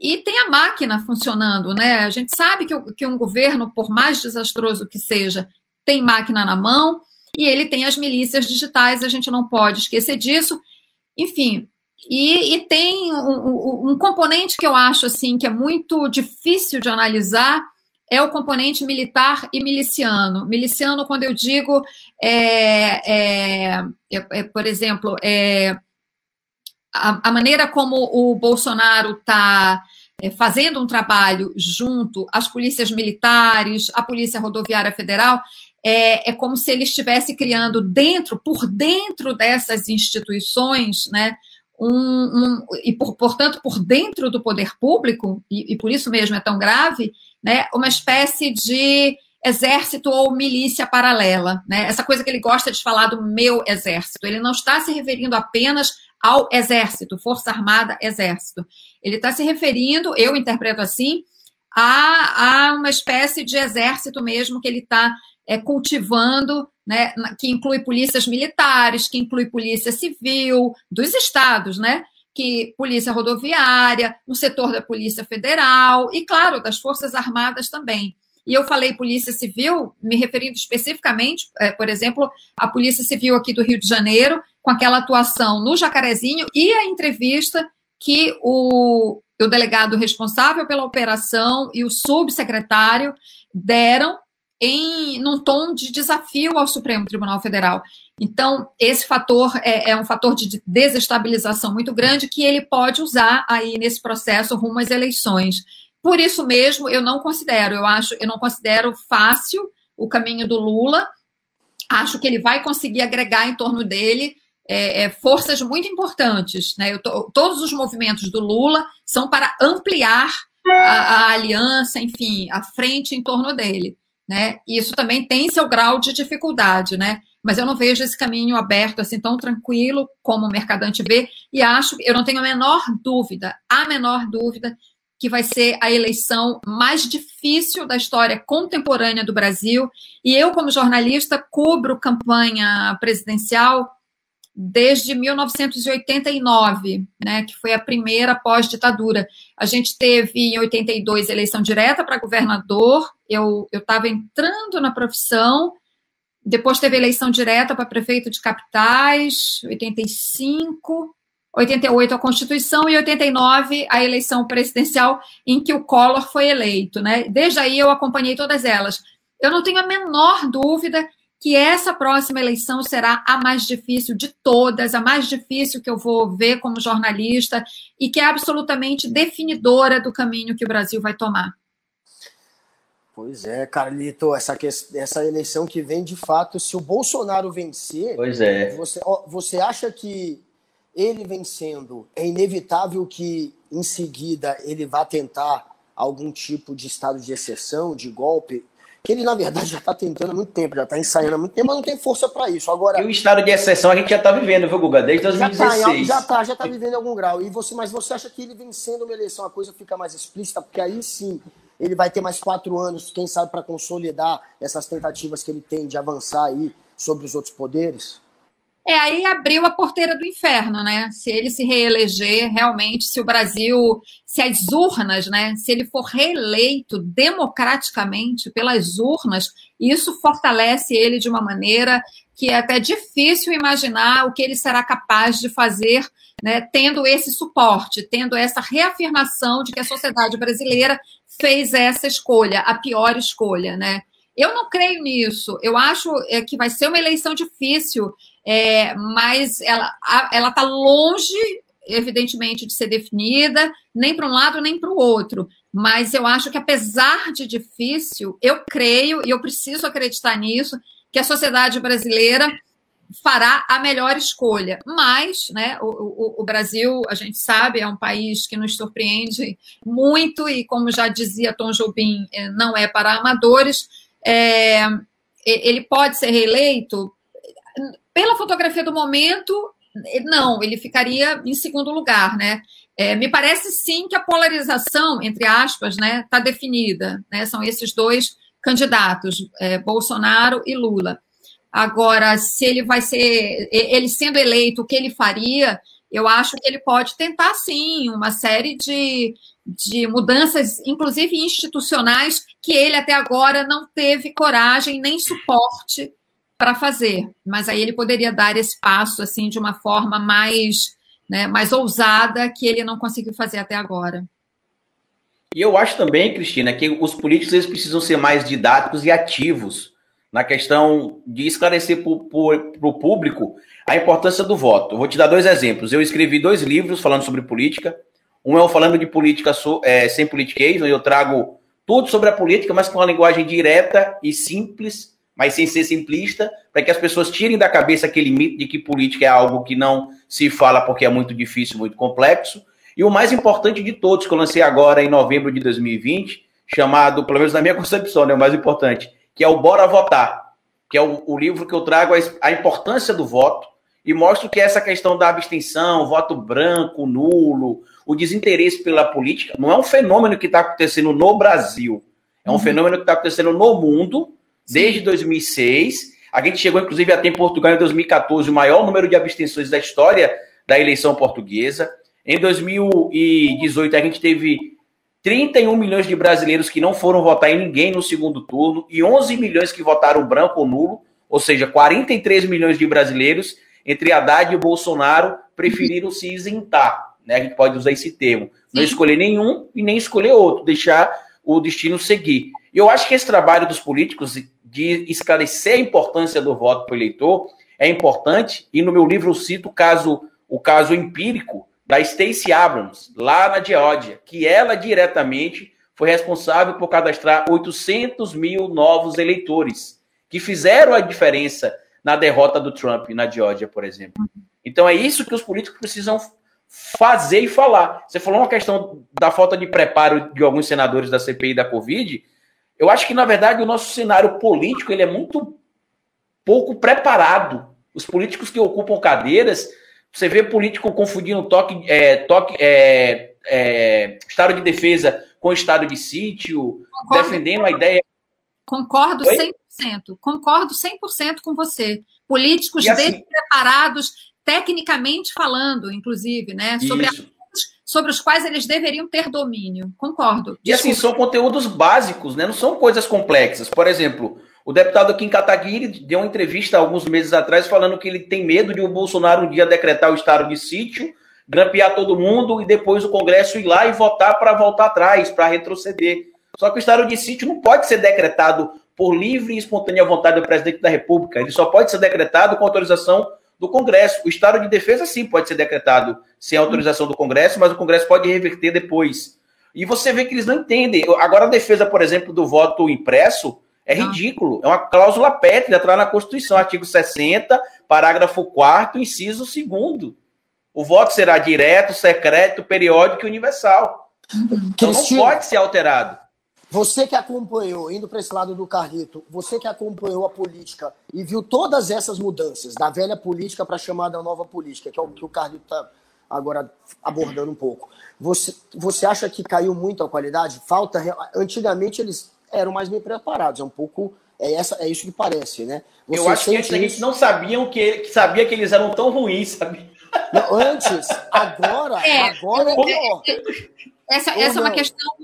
E tem a máquina funcionando, né? A gente sabe que, que um governo, por mais desastroso que seja, tem máquina na mão e ele tem as milícias digitais, a gente não pode esquecer disso. Enfim, e, e tem um, um, componente que eu acho assim que é muito difícil de analisar é o componente militar e miliciano. Miliciano, quando eu digo, é, é, é, é por exemplo, é, a, a maneira como o Bolsonaro está é, fazendo um trabalho junto às polícias militares, à Polícia Rodoviária Federal, é, é como se ele estivesse criando dentro, por dentro dessas instituições, né, um, um, e por, portanto por dentro do poder público e, e, por isso mesmo é tão grave, né, uma espécie de exército ou milícia paralela, né? Essa coisa que ele gosta de falar do meu exército. Ele não está se referindo apenas ao exército, Força Armada, Exército. Ele está se referindo, eu interpreto assim, a, a, uma espécie de exército mesmo que ele está é, cultivando, né, que inclui polícias militares, que inclui polícia civil dos estados, né, que polícia rodoviária, no setor da polícia federal e, claro, das forças armadas também. E eu falei polícia civil, me referindo especificamente, é, por exemplo, a polícia civil aqui do Rio de Janeiro, com aquela atuação no Jacarezinho e a entrevista que o, o delegado responsável pela operação e o subsecretário deram em num tom de desafio ao Supremo Tribunal Federal. Então, esse fator é, é, um fator de desestabilização muito grande que ele pode usar aí nesse processo rumo às eleições. Por isso mesmo, eu não considero, eu acho, eu não considero fácil o caminho do Lula. Acho que ele vai conseguir agregar em torno dele é, é, forças muito importantes. Né? Tô, todos os movimentos do Lula são para ampliar a, a, aliança, enfim, a frente em torno dele. Né? E isso também tem seu grau de dificuldade, né? Mas eu não vejo esse caminho aberto assim tão tranquilo como o Mercadante vê, e acho, eu não tenho a menor dúvida, a menor dúvida, que vai ser a eleição mais difícil da história contemporânea do Brasil. E eu, como jornalista, cubro campanha presidencial desde 1989, né, que foi a primeira pós-ditadura. A gente teve em 82 eleição direta para governador, eu estava entrando na profissão, depois teve eleição direta para prefeito de capitais, 85, 88 a Constituição e 89 a eleição presidencial em que o Collor foi eleito, né? Desde aí eu acompanhei todas elas. Eu não tenho a menor dúvida que essa próxima eleição será a mais difícil de todas, a mais difícil que eu vou ver como jornalista e que é absolutamente definidora do caminho que o Brasil vai tomar. Pois é, Carlito, essa, essa eleição que vem, de fato, se o Bolsonaro vencer, pois é. você, você acha que ele vencendo, é inevitável que em seguida ele vá tentar algum tipo de estado de exceção, de golpe? Que ele, na verdade, já está tentando há muito tempo, já está ensaiando há muito tempo, mas não tem força para isso. Agora, e o estado de exceção a gente já está vivendo, viu, Guga? Desde 2016. Já está, já está tá vivendo em algum grau. E você, mas você acha que ele vencendo uma eleição a coisa fica mais explícita? Porque aí sim ele vai ter mais quatro anos, quem sabe, para consolidar essas tentativas que ele tem de avançar aí sobre os outros poderes? É, aí abriu a porteira do inferno, né? Se ele se reeleger, realmente, se o Brasil, se as urnas, né? Se ele for reeleito democraticamente pelas urnas, isso fortalece ele de uma maneira que é até difícil imaginar o que ele será capaz de fazer, né? Tendo esse suporte, tendo essa reafirmação de que a sociedade brasileira fez essa escolha, a pior escolha, né? Eu não creio nisso. Eu acho é, que vai ser uma eleição difícil, é, mas ela está longe, evidentemente, de ser definida, nem para um lado nem para o outro. Mas eu acho que, apesar de difícil, eu creio, e eu preciso acreditar nisso, que a sociedade brasileira fará a melhor escolha. Mas, né, o, o, o, Brasil, a gente sabe, é um país que nos surpreende muito e, como já dizia Tom Jobim, é, não é para amadores. É, ele pode ser reeleito? Pela fotografia do momento, não, ele ficaria em segundo lugar, né? É, me parece sim que a polarização, entre aspas, né, está definida. Né? São esses dois candidatos, é, Bolsonaro e Lula. Agora, se ele vai ser, ele sendo eleito, o que ele faria? Eu acho que ele pode tentar, sim, uma série de, de mudanças, inclusive institucionais, que ele até agora não teve coragem nem suporte para fazer. Mas aí ele poderia dar esse passo assim de uma forma mais, né, mais ousada que ele não conseguiu fazer até agora. E eu acho também, Cristina, que os políticos eles precisam ser mais didáticos e ativos na questão de esclarecer para o público a importância do voto. Vou te dar dois exemplos. Eu escrevi dois livros falando sobre política. Um é o Falando de Política é, Sem Politiquês, onde eu trago tudo sobre a política, mas com uma linguagem direta e simples, mas sem ser simplista, para que as pessoas tirem da cabeça aquele mito de que política é algo que não se fala porque é muito difícil, muito complexo. E o mais importante de todos, que eu lancei agora em novembro de 2020, chamado, pelo menos na minha [LAUGHS] concepção, né, o mais importante, que é o Bora Votar, que é o, o livro que eu trago a, a importância do voto e mostro que essa questão da abstenção, voto branco, nulo, o desinteresse pela política, não é um fenômeno que está acontecendo no Brasil, é um uhum. fenômeno que está acontecendo no mundo desde 2006. A gente chegou, inclusive, a ter em Portugal em 2014 o maior número de abstenções da história da eleição portuguesa. Em 2018, a gente teve 31 milhões de brasileiros que não foram votar em ninguém no segundo turno e 11 milhões que votaram branco ou nulo, ou seja, 43 milhões de brasileiros, entre Haddad e Bolsonaro, preferiram se isentar. Né? A gente pode usar esse termo. Não escolher nenhum e nem escolher outro, deixar o destino seguir. Eu acho que esse trabalho dos políticos de esclarecer a importância do voto para o eleitor é importante, e no meu livro eu cito o caso, o caso empírico da Stacey Abrams, lá na Geórgia, que ela diretamente foi responsável por cadastrar 800 mil novos eleitores, que fizeram a diferença na derrota do Trump na Geórgia, por exemplo. Então é isso que os políticos precisam fazer e falar. Você falou uma questão da falta de preparo de alguns senadores da CPI da Covid. Eu acho que, na verdade, o nosso cenário político ele é muito pouco preparado. Os políticos que ocupam cadeiras você vê político confundindo toque, é, toque, é, é, estado de defesa com estado de sítio, Concordo. defendendo a ideia. Concordo Oi? 100%. Concordo 100% com você. Políticos assim, despreparados, tecnicamente falando, inclusive, né? Sobre, a, sobre os quais eles deveriam ter domínio. Concordo. Desculpa. E assim, são conteúdos básicos, né? Não são coisas complexas. Por exemplo, o deputado Kim Kataguiri deu uma entrevista alguns meses atrás falando que ele tem medo de o Bolsonaro um dia decretar o estado de sítio, grampear todo mundo e depois o Congresso ir lá e votar para voltar atrás, para retroceder. Só que o estado de sítio não pode ser decretado por livre e espontânea vontade do presidente da República. Ele só pode ser decretado com autorização do Congresso. O estado de defesa, sim, pode ser decretado sem autorização do Congresso, mas o Congresso pode reverter depois. E você vê que eles não entendem. Agora, a defesa, por exemplo, do voto impresso é ridículo. É uma cláusula pétrea, está na Constituição, artigo 60, parágrafo 4 inciso 2 O voto será direto, secreto, periódico e universal. Então não pode ser alterado. Você que acompanhou, indo para esse lado do Carlito, você que acompanhou a política e viu todas essas mudanças, da velha política para a chamada nova política, que é o que o Carlito está agora abordando um pouco. Você, você acha que caiu muito a qualidade? Falta. Antigamente eles eram mais bem preparados. É um pouco. É, essa, é isso que parece, né? Você eu acho que antes a gente não sabiam que, que sabia que eles eram tão ruins, sabe? Não, antes, agora, é, agora é, é, Essa, essa é uma questão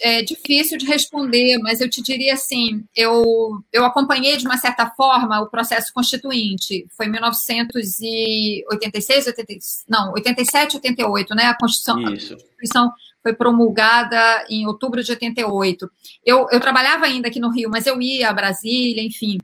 é, difícil de responder, mas eu te diria assim: eu, eu acompanhei de uma certa forma o processo constituinte. Foi em 1986, 80, não, 87, 88, né? A Constituição, Isso. a Constituição foi promulgada em outubro de 88. Eu, eu trabalhava ainda aqui no Rio, mas eu ia a Brasília, enfim.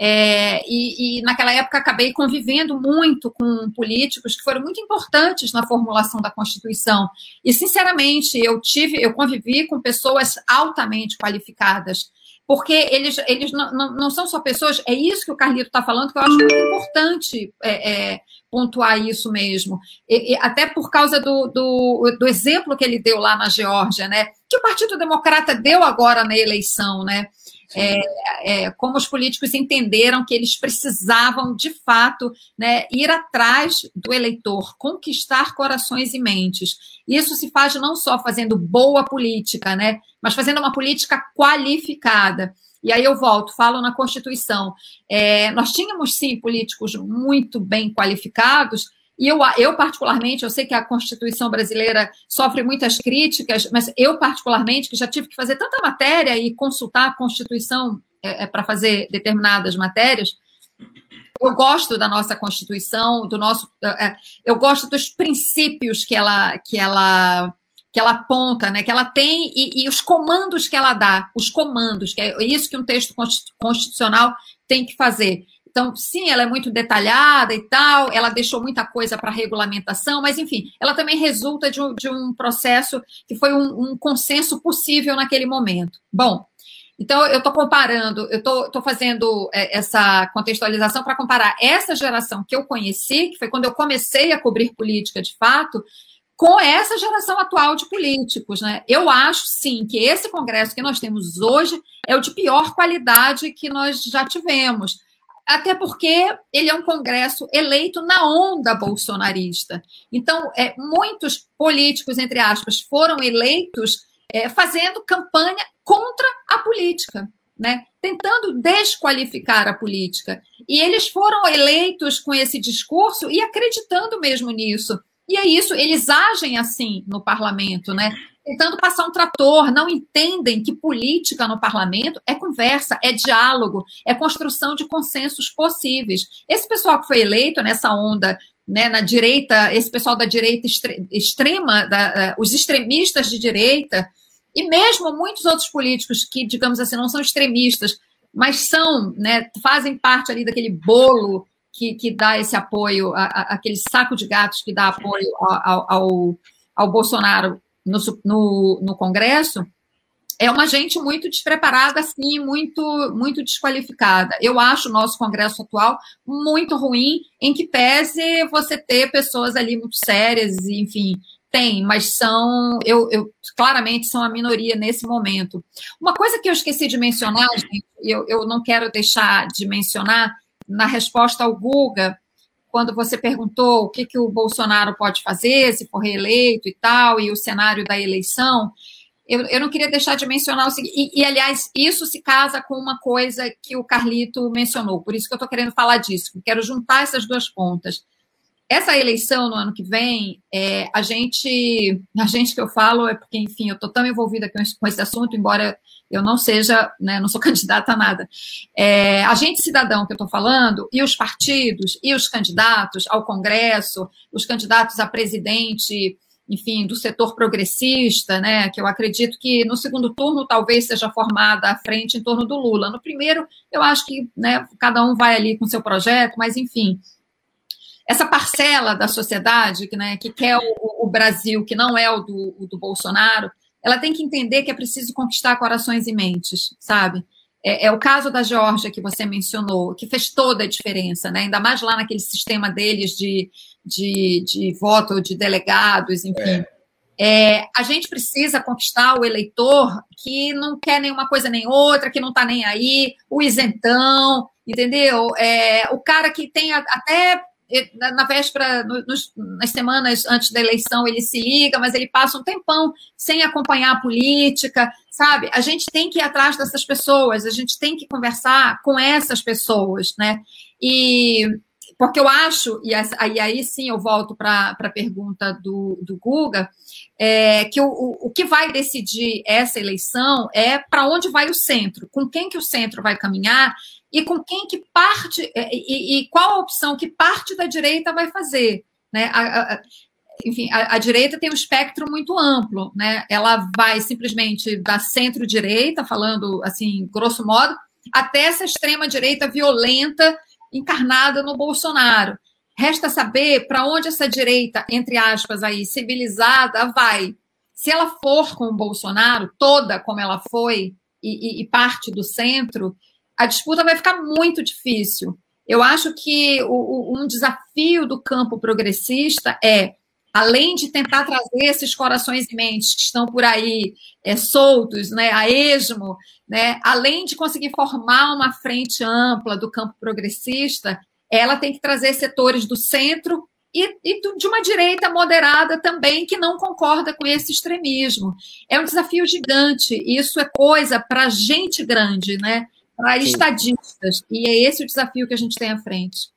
É, e, e, naquela época acabei convivendo muito com políticos que foram muito importantes na formulação da Constituição. E, sinceramente, eu tive, eu convivi com pessoas altamente qualificadas. porque eles, eles não, não, não, são só pessoas, é isso que o Carlito está falando, que eu acho muito importante é, é, pontuar isso mesmo. E, e, até por causa do, do, do, exemplo que ele deu lá na Geórgia, né? Que o Partido Democrata deu agora na eleição, né? É, é, como os políticos entenderam que eles precisavam, de fato, né, ir atrás do eleitor, conquistar corações e mentes. Isso se faz não só fazendo boa política, né, mas fazendo uma política qualificada. E aí eu volto, falo na Constituição. É, nós tínhamos, sim, políticos muito bem qualificados, e eu, eu, particularmente, eu sei que a Constituição brasileira sofre muitas críticas, mas eu, particularmente, que já tive que fazer tanta matéria e consultar a Constituição é, é para fazer determinadas matérias, eu gosto da nossa Constituição, do nosso. É, é, eu gosto dos princípios que ela, que ela que ela aponta, né, que ela tem e, e, os comandos que ela dá, os comandos, que é isso que um texto constitucional tem que fazer. Então, sim, ela é muito detalhada e tal, ela deixou muita coisa para regulamentação, mas, enfim, ela também resulta de um, de um processo que foi um, um, consenso possível naquele momento. Bom, então eu estou comparando, eu estou fazendo é, essa contextualização para comparar essa geração que eu conheci, que foi quando eu comecei a cobrir política de fato, com essa geração atual de políticos. Né? Eu acho, sim, que esse Congresso que nós temos hoje é o de pior qualidade que nós já tivemos até porque ele é um congresso eleito na onda bolsonarista. Então, é, muitos políticos, entre aspas, foram eleitos é, fazendo campanha contra a política, né? tentando desqualificar a política. E eles foram eleitos com esse discurso e acreditando mesmo nisso. E é isso, eles agem assim no parlamento, né? tentando passar um trator, não entendem que política no parlamento é conversa, é diálogo, é construção de consensos possíveis. Esse pessoal que foi eleito nessa onda, né, na direita, esse pessoal da direita extrema, da, uh, os extremistas de direita, e mesmo muitos outros políticos que, digamos assim, não são extremistas, mas são, né, fazem parte ali daquele bolo que, que dá esse apoio, a, a, aquele saco de gatos que dá apoio ao, ao, ao Bolsonaro no, no, no Congresso, é uma gente muito despreparada, assim, muito, muito desqualificada. Eu acho o nosso Congresso atual muito ruim, em que pese você ter pessoas ali muito sérias, enfim, tem, mas são, eu, eu claramente são a minoria nesse momento. Uma coisa que eu esqueci de mencionar, gente, eu, eu não quero deixar de mencionar, na resposta ao Guga, quando você perguntou o que, que o Bolsonaro pode fazer se for reeleito e tal, e o cenário da eleição, eu, eu não queria deixar de mencionar o seguinte, e, e, aliás, isso se casa com uma coisa que o Carlito mencionou, por isso que eu estou querendo falar disso, quero juntar essas duas pontas. Essa eleição no ano que vem, é, a gente, a gente que eu falo é porque, enfim, eu estou tão envolvida com esse, com esse assunto, embora eu não seja, né, não sou [LAUGHS] candidata a nada. É, a gente cidadão que eu estou falando, e os partidos, e os candidatos ao Congresso, os candidatos a presidente, enfim, do setor progressista, né, que eu acredito que no segundo turno talvez seja formada a frente em torno do Lula. No primeiro, eu acho que né, cada um vai ali com seu projeto, mas enfim. Essa parcela da sociedade que, né, que quer o, o Brasil, que não é o do, o do Bolsonaro, ela tem que entender que é preciso conquistar corações e mentes, sabe? É, é, o caso da Geórgia que você mencionou, que fez toda a diferença, né? ainda mais lá naquele sistema deles de, de, de voto de delegados, enfim. É. É, a gente precisa conquistar o eleitor que não quer nenhuma coisa nem outra, que não está nem aí, o isentão, entendeu? É, o cara que tem até na véspera, nos, nas semanas antes da eleição, ele se liga, mas ele passa um tempão sem acompanhar a política, sabe? A gente tem que ir atrás dessas pessoas, a gente tem que conversar com essas pessoas, né? E porque eu acho, e aí, aí sim eu volto para a pergunta do, do Guga, é, que o, o, que vai decidir essa eleição é para onde vai o centro, com quem que o centro vai caminhar e com quem que parte é, e, e qual a opção que parte da direita vai fazer, né? A, a, enfim, a, a, direita tem um espectro muito amplo, né? Ela vai simplesmente da centro-direita, falando assim, grosso modo, até essa extrema-direita violenta encarnada no Bolsonaro. Resta saber para onde essa direita, entre aspas, aí, civilizada, vai. Se ela for com o Bolsonaro, toda como ela foi, e, e, parte do centro, a disputa vai ficar muito difícil. Eu acho que o, o, um desafio do campo progressista é, além de tentar trazer esses corações e mentes que estão por aí é, soltos, né, a esmo, né, além de conseguir formar uma frente ampla do campo progressista, ela tem que trazer setores do centro e, e, de uma direita moderada também que não concorda com esse extremismo. É um desafio gigante. Isso é coisa para gente grande, né? Para estadistas. E é esse o desafio que a gente tem à frente.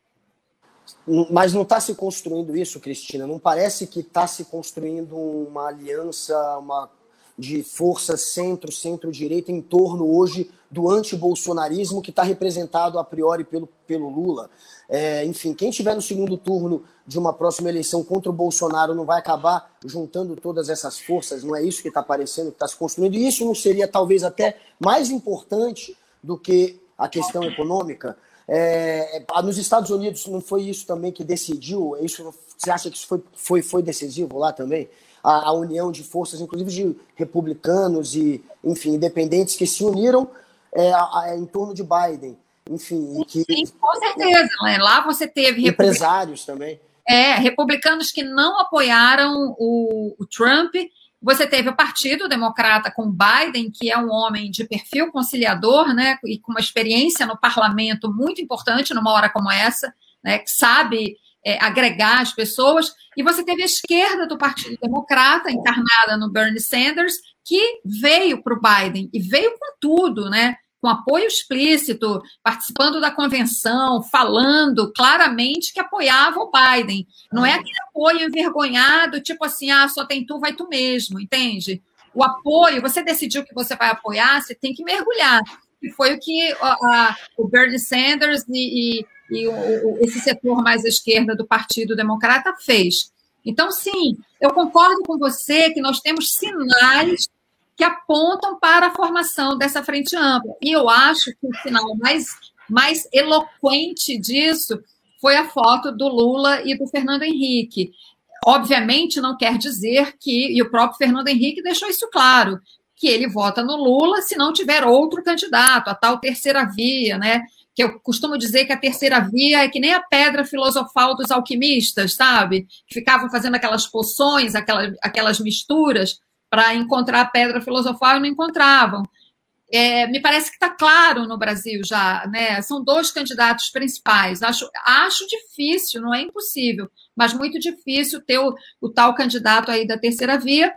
Mas não está se construindo isso, Cristina? Não parece que está se construindo uma aliança, uma de força centro, centro-direita em torno hoje do antibolsonarismo que está representado a priori pelo, pelo Lula. É, enfim, quem tiver no segundo turno de uma próxima eleição contra o Bolsonaro não vai acabar juntando todas essas forças, não é isso que está aparecendo, que está se construindo. E isso não seria talvez até mais importante do que a questão econômica? É, nos Estados Unidos não foi isso também que decidiu? Isso, você acha que isso foi, foi, foi decisivo lá também? a, a, união de forças, inclusive de republicanos e, enfim, independentes que se uniram é, a, a, em torno de Biden. Enfim, que, Sim, com certeza. Né? Lá você teve empresários também. É, republicanos que não apoiaram o, o Trump. Você teve o Partido Democrata com Biden, que é um homem de perfil conciliador, né, e com uma experiência no parlamento muito importante numa hora como essa, né, que sabe é, agregar as pessoas. E você teve a esquerda do Partido Democrata, encarnada no Bernie Sanders, que veio para o Biden e veio com tudo, né? Com apoio explícito, participando da convenção, falando claramente que apoiava o Biden. Não é aquele apoio envergonhado, tipo assim, ah, só tem tu, vai tu mesmo, entende? O apoio, você decidiu que você vai apoiar, você tem que mergulhar. E foi o que o Bernie Sanders e, e e o, o, esse setor mais à esquerda do Partido Democrata fez. Então, sim, eu concordo com você que nós temos sinais que apontam para a formação dessa frente ampla. E eu acho que o sinal mais, mais eloquente disso foi a foto do Lula e do Fernando Henrique. Obviamente, não quer dizer que, e o próprio Fernando Henrique deixou isso claro, que ele vota no Lula se não tiver outro candidato, a tal terceira via, né? que eu costumo dizer que a terceira via é que nem a pedra filosofal dos alquimistas, sabe? Que ficavam fazendo aquelas poções, aquelas, aquelas misturas para encontrar a pedra filosofal e não encontravam. É, me parece que está claro no Brasil já, né? São dois candidatos principais. Acho, acho difícil, não é impossível, mas muito difícil ter o, o tal candidato aí da terceira via.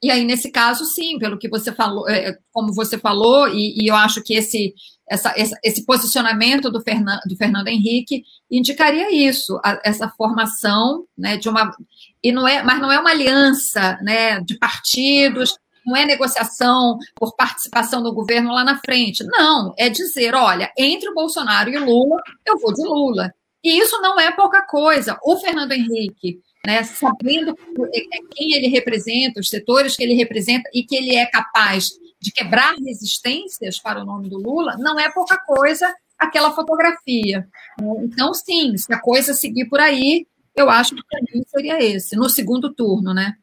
E aí, nesse caso, sim, pelo que você falou, é, como você falou, e, e eu acho que esse essa, esse posicionamento do Fernando, do Fernando Henrique indicaria isso, a, essa formação né, de uma. E não é, mas não é uma aliança né, de partidos, não é negociação por participação do governo lá na frente. Não, é dizer, olha, entre o Bolsonaro e o Lula, eu vou de Lula. E isso não é pouca coisa. O Fernando Henrique, né, sabendo quem ele representa, os setores que ele representa e que ele é capaz de quebrar resistências para o nome do Lula, não é pouca coisa aquela fotografia. Então, sim, se a coisa seguir por aí, eu acho que o caminho seria esse, no segundo turno, né?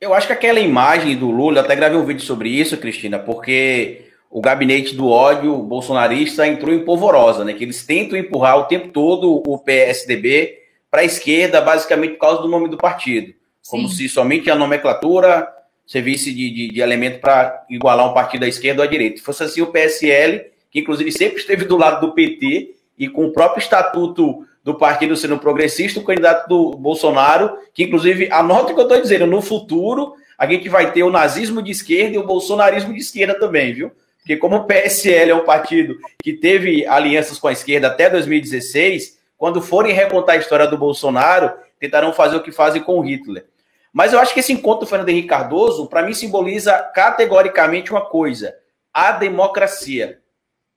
Eu acho que aquela imagem do Lula, até gravei um vídeo sobre isso, Cristina, porque o gabinete do ódio bolsonarista entrou em polvorosa, né? Que eles tentam empurrar o tempo todo o PSDB para a esquerda, basicamente por causa do nome do partido. Como Sim. se somente a nomenclatura servisse de, de, de elemento para igualar um partido à esquerda ou à direita. Se fosse assim, o PSL, que inclusive sempre esteve do lado do PT, e com o próprio estatuto do partido sendo progressista, o candidato do Bolsonaro, que inclusive, anota o que eu estou dizendo, no futuro a gente vai ter o nazismo de esquerda e o bolsonarismo de esquerda também, viu? Porque como o PSL é um partido que teve alianças com a esquerda até 2016, quando forem recontar a história do Bolsonaro, tentarão fazer o que fazem com o Hitler. Mas eu acho que esse encontro do Fernando Henrique Cardoso, para mim, simboliza categoricamente uma coisa: a democracia.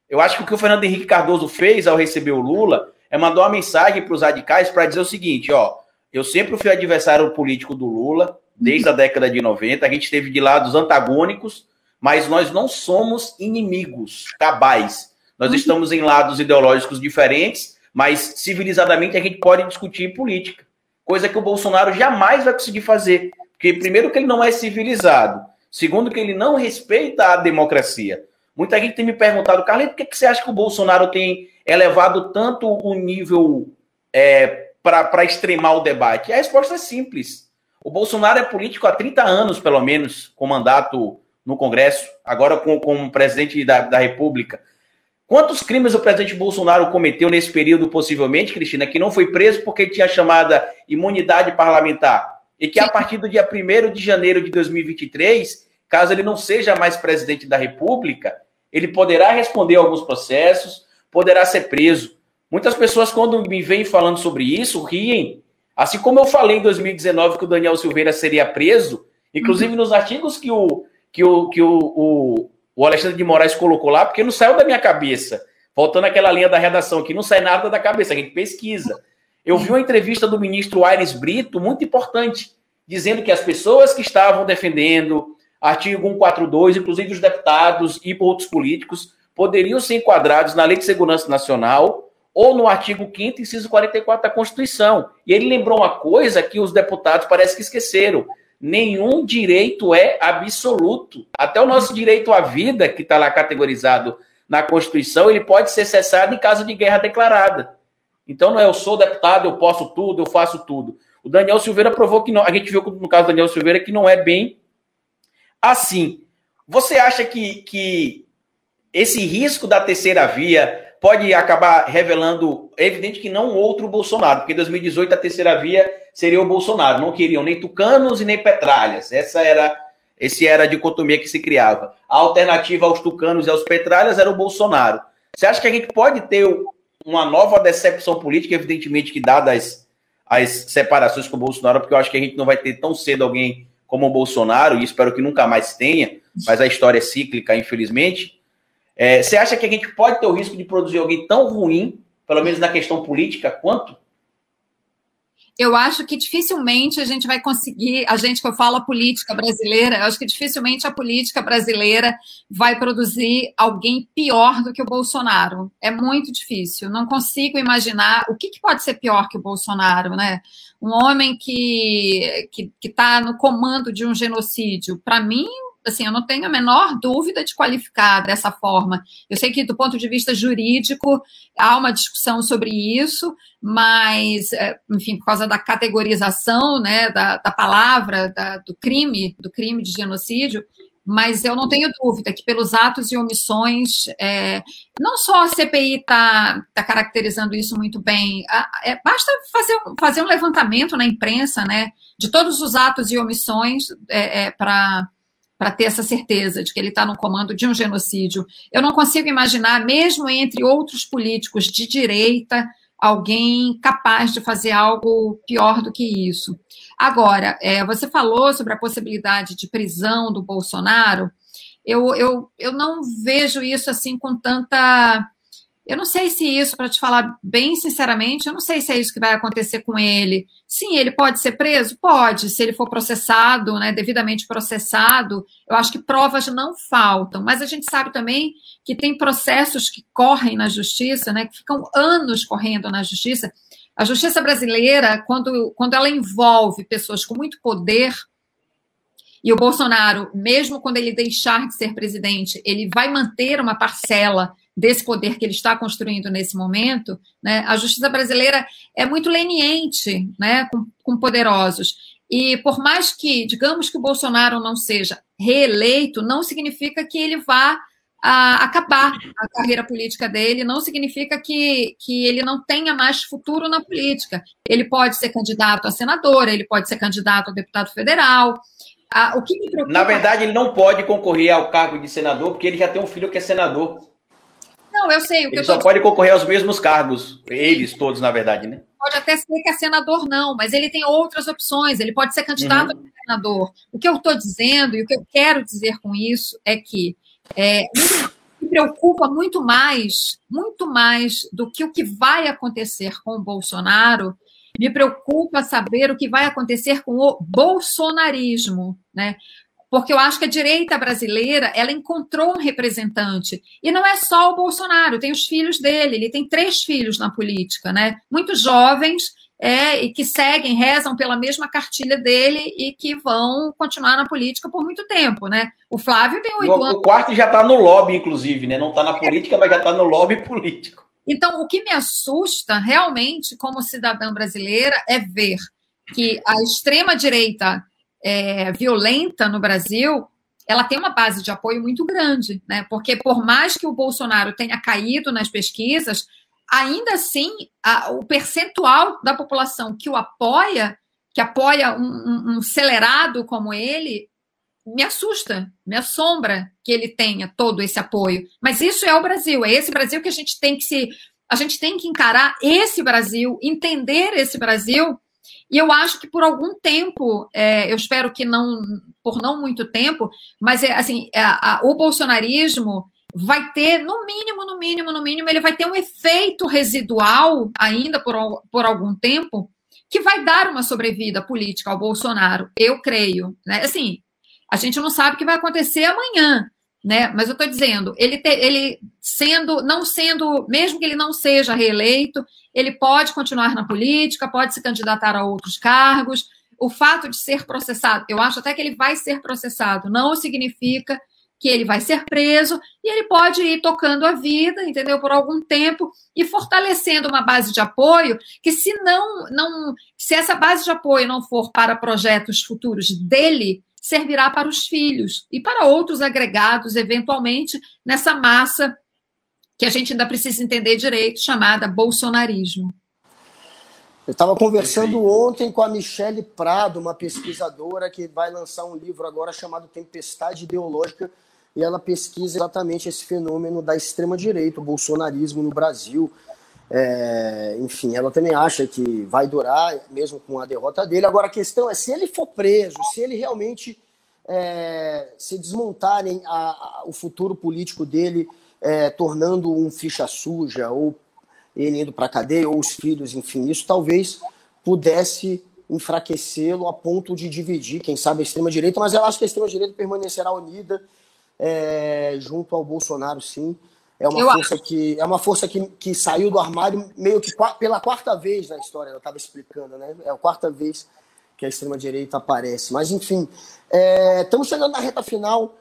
Eu acho que o que o Fernando Henrique Cardoso fez ao receber o Lula é mandar uma mensagem para os radicais para dizer o seguinte: ó, eu sempre fui adversário político do Lula, desde a década de 90, a gente esteve de lados antagônicos, mas nós não somos inimigos cabais. Nós uhum. estamos em lados ideológicos diferentes, mas civilizadamente a gente pode discutir política coisa que o Bolsonaro jamais vai conseguir fazer. Porque, primeiro, que ele não é civilizado. Segundo, que ele não respeita a democracia. Muita gente tem me perguntado, Carlinhos, por que, que você acha que o Bolsonaro tem elevado tanto o nível é, para extremar o debate? A resposta é simples. O Bolsonaro é político há 30 anos, pelo menos, com mandato no Congresso, agora como, como presidente da, da República. Quantos crimes o presidente Bolsonaro cometeu nesse período, possivelmente, Cristina, que não foi preso porque tinha chamada imunidade parlamentar? E que a partir do dia 1 de janeiro de 2023, caso ele não seja mais presidente da República, ele poderá responder a alguns processos, poderá ser preso. Muitas pessoas, quando me vêm falando sobre isso, riem. Assim como eu falei em 2019 que o Daniel Silveira seria preso, inclusive uhum. nos artigos que o, que o, que o, o o Alexandre de Moraes colocou lá, porque não saiu da minha cabeça. Voltando àquela linha da redação, que não sai nada da cabeça, a gente pesquisa. Eu vi uma entrevista do ministro Aires Brito, muito importante, dizendo que as pessoas que estavam defendendo artigo 142, inclusive os deputados e outros políticos, poderiam ser enquadrados na Lei de Segurança Nacional ou no artigo 5 inciso 44 da Constituição. E ele lembrou uma coisa que os deputados parece que esqueceram nenhum direito é absoluto. Até o nosso direito à vida, que está lá categorizado na Constituição, ele pode ser cessado em caso de guerra declarada. Então não é eu sou deputado, eu posso tudo, eu faço tudo. O Daniel Silveira provou que não. A gente viu no caso do Daniel Silveira que não é bem assim. Você acha que, que esse risco da terceira via pode acabar revelando, é evidente que não outro Bolsonaro, porque em 2018 a terceira via seria o Bolsonaro, não queriam nem tucanos e nem petralhas. Essa era esse era a dicotomia que se criava. A alternativa aos tucanos e aos petralhas era o Bolsonaro. Você acha que a gente pode ter uma nova decepção política, evidentemente que dadas as separações com o Bolsonaro, porque eu acho que a gente não vai ter tão cedo alguém como o Bolsonaro, e espero que nunca mais tenha, mas a história é cíclica, infelizmente. É, você acha que a gente pode ter o risco de produzir alguém tão ruim, pelo menos na questão política, quanto? Eu acho que dificilmente a gente vai conseguir, a gente que eu falo a política brasileira, eu acho que dificilmente a política brasileira vai produzir alguém pior do que o Bolsonaro. É muito difícil. Não consigo imaginar o que, que pode ser pior que o Bolsonaro, né? Um homem que que está no comando de um genocídio. Para mim, assim, eu não tenho a menor dúvida de qualificar dessa forma. Eu sei que, do ponto de vista jurídico, há uma discussão sobre isso, mas, é, enfim, por causa da categorização né, da, da palavra, da, do crime, do crime de genocídio, mas eu não tenho dúvida que pelos atos e omissões, é, não só a CPI está tá caracterizando isso muito bem, a, é, basta fazer, fazer um levantamento na imprensa, né, de todos os atos e omissões é, é para para ter essa certeza de que ele está no comando de um genocídio. Eu não consigo imaginar, mesmo entre outros políticos de direita, alguém capaz de fazer algo pior do que isso. Agora, é, você falou sobre a possibilidade de prisão do Bolsonaro. Eu, eu, eu não vejo isso assim com tanta eu não sei se isso, para te falar bem sinceramente, eu não sei se é isso que vai acontecer com ele. Sim, ele pode ser preso? Pode, se ele for processado, né, devidamente processado. Eu acho que provas não faltam, mas a gente sabe também que tem processos que correm na justiça, né, que ficam anos correndo na justiça. A justiça brasileira, quando, quando ela envolve pessoas com muito poder, e o Bolsonaro, mesmo quando ele deixar de ser presidente, ele vai manter uma parcela desse poder que ele está construindo nesse momento, né, a justiça brasileira é muito leniente né, com, com poderosos. E por mais que, digamos que o Bolsonaro não seja reeleito, não significa que ele vá a acabar a carreira política dele, não significa que, que ele não tenha mais futuro na política. Ele pode ser candidato a senador, ele pode ser candidato a deputado federal. o que me preocupa... Na verdade, ele não pode concorrer ao cargo de senador, porque ele já tem um filho que é senador. Não, eu sei. O que ele só pode concorrer aos mesmos cargos, eles todos, na verdade, né? Pode até ser que é senador, não, mas ele tem outras opções, ele pode ser candidato uhum. a senador. O que eu estou dizendo e o que eu quero dizer com isso é que é, me preocupa muito mais, muito mais do que o que vai acontecer com o Bolsonaro, me preocupa saber o que vai acontecer com o bolsonarismo, né? Porque eu acho que a direita brasileira ela encontrou um representante e não é só o Bolsonaro, tem os filhos dele, ele tem três filhos na política, né? Muito jovens, é, e que seguem, rezam pela mesma cartilha dele e que vão continuar na política por muito tempo, né? O Flávio tem oito anos. O quarto já está no lobby, inclusive, né? Não está na política, mas já está no lobby político. Então, o que me assusta realmente, como cidadã brasileira, é ver que a extrema-direita é, violenta no Brasil ela tem uma base de apoio muito grande, né? Porque por mais que o Bolsonaro tenha caído nas pesquisas, ainda assim, a, o percentual da população que o apoia, que apoia um, um, um acelerado como ele, me assusta, me assombra que ele tenha todo esse apoio. Mas isso é o Brasil, é esse Brasil que a gente tem que se. A gente tem que encarar esse Brasil, entender esse Brasil, e eu acho que por algum tempo, é, eu espero que não, por não muito tempo, mas é assim, é, a, o bolsonarismo vai ter, no mínimo, no mínimo, no mínimo, ele vai ter um efeito residual ainda por, por algum tempo que vai dar uma sobrevida política ao Bolsonaro, eu creio. Né? Assim, a gente não sabe o que vai acontecer amanhã, né? Mas eu estou dizendo, ele, te, ele sendo, não sendo, mesmo que ele não seja reeleito, ele pode continuar na política, pode se candidatar a outros cargos. O fato de ser processado, eu acho até que ele vai ser processado, não significa que ele vai ser preso e ele pode ir tocando a vida, entendeu, por algum tempo e fortalecendo uma base de apoio que se não não se essa base de apoio não for para projetos futuros dele, servirá para os filhos e para outros agregados eventualmente nessa massa que a gente ainda precisa entender direito, chamada bolsonarismo. Eu estava conversando ontem com a Michele Prado, uma pesquisadora que vai lançar um livro agora chamado Tempestade Ideológica e ela pesquisa exatamente esse fenômeno da extrema-direita, o bolsonarismo no Brasil. É, enfim, ela também acha que vai durar, mesmo com a derrota dele. Agora, a questão é: se ele for preso, se ele realmente é, se desmontarem a, a, o futuro político dele, é, tornando um ficha suja, ou ele indo para a cadeia, ou os filhos, enfim, isso talvez pudesse enfraquecê-lo a ponto de dividir, quem sabe, a extrema-direita, mas eu acho que a extrema-direita permanecerá unida é, junto ao Bolsonaro, sim. É uma eu força acho. que é uma força que, que saiu do armário meio que pela quarta vez na história. Eu estava explicando, né? É a quarta vez que a extrema direita aparece. Mas enfim, é, estamos chegando na reta final,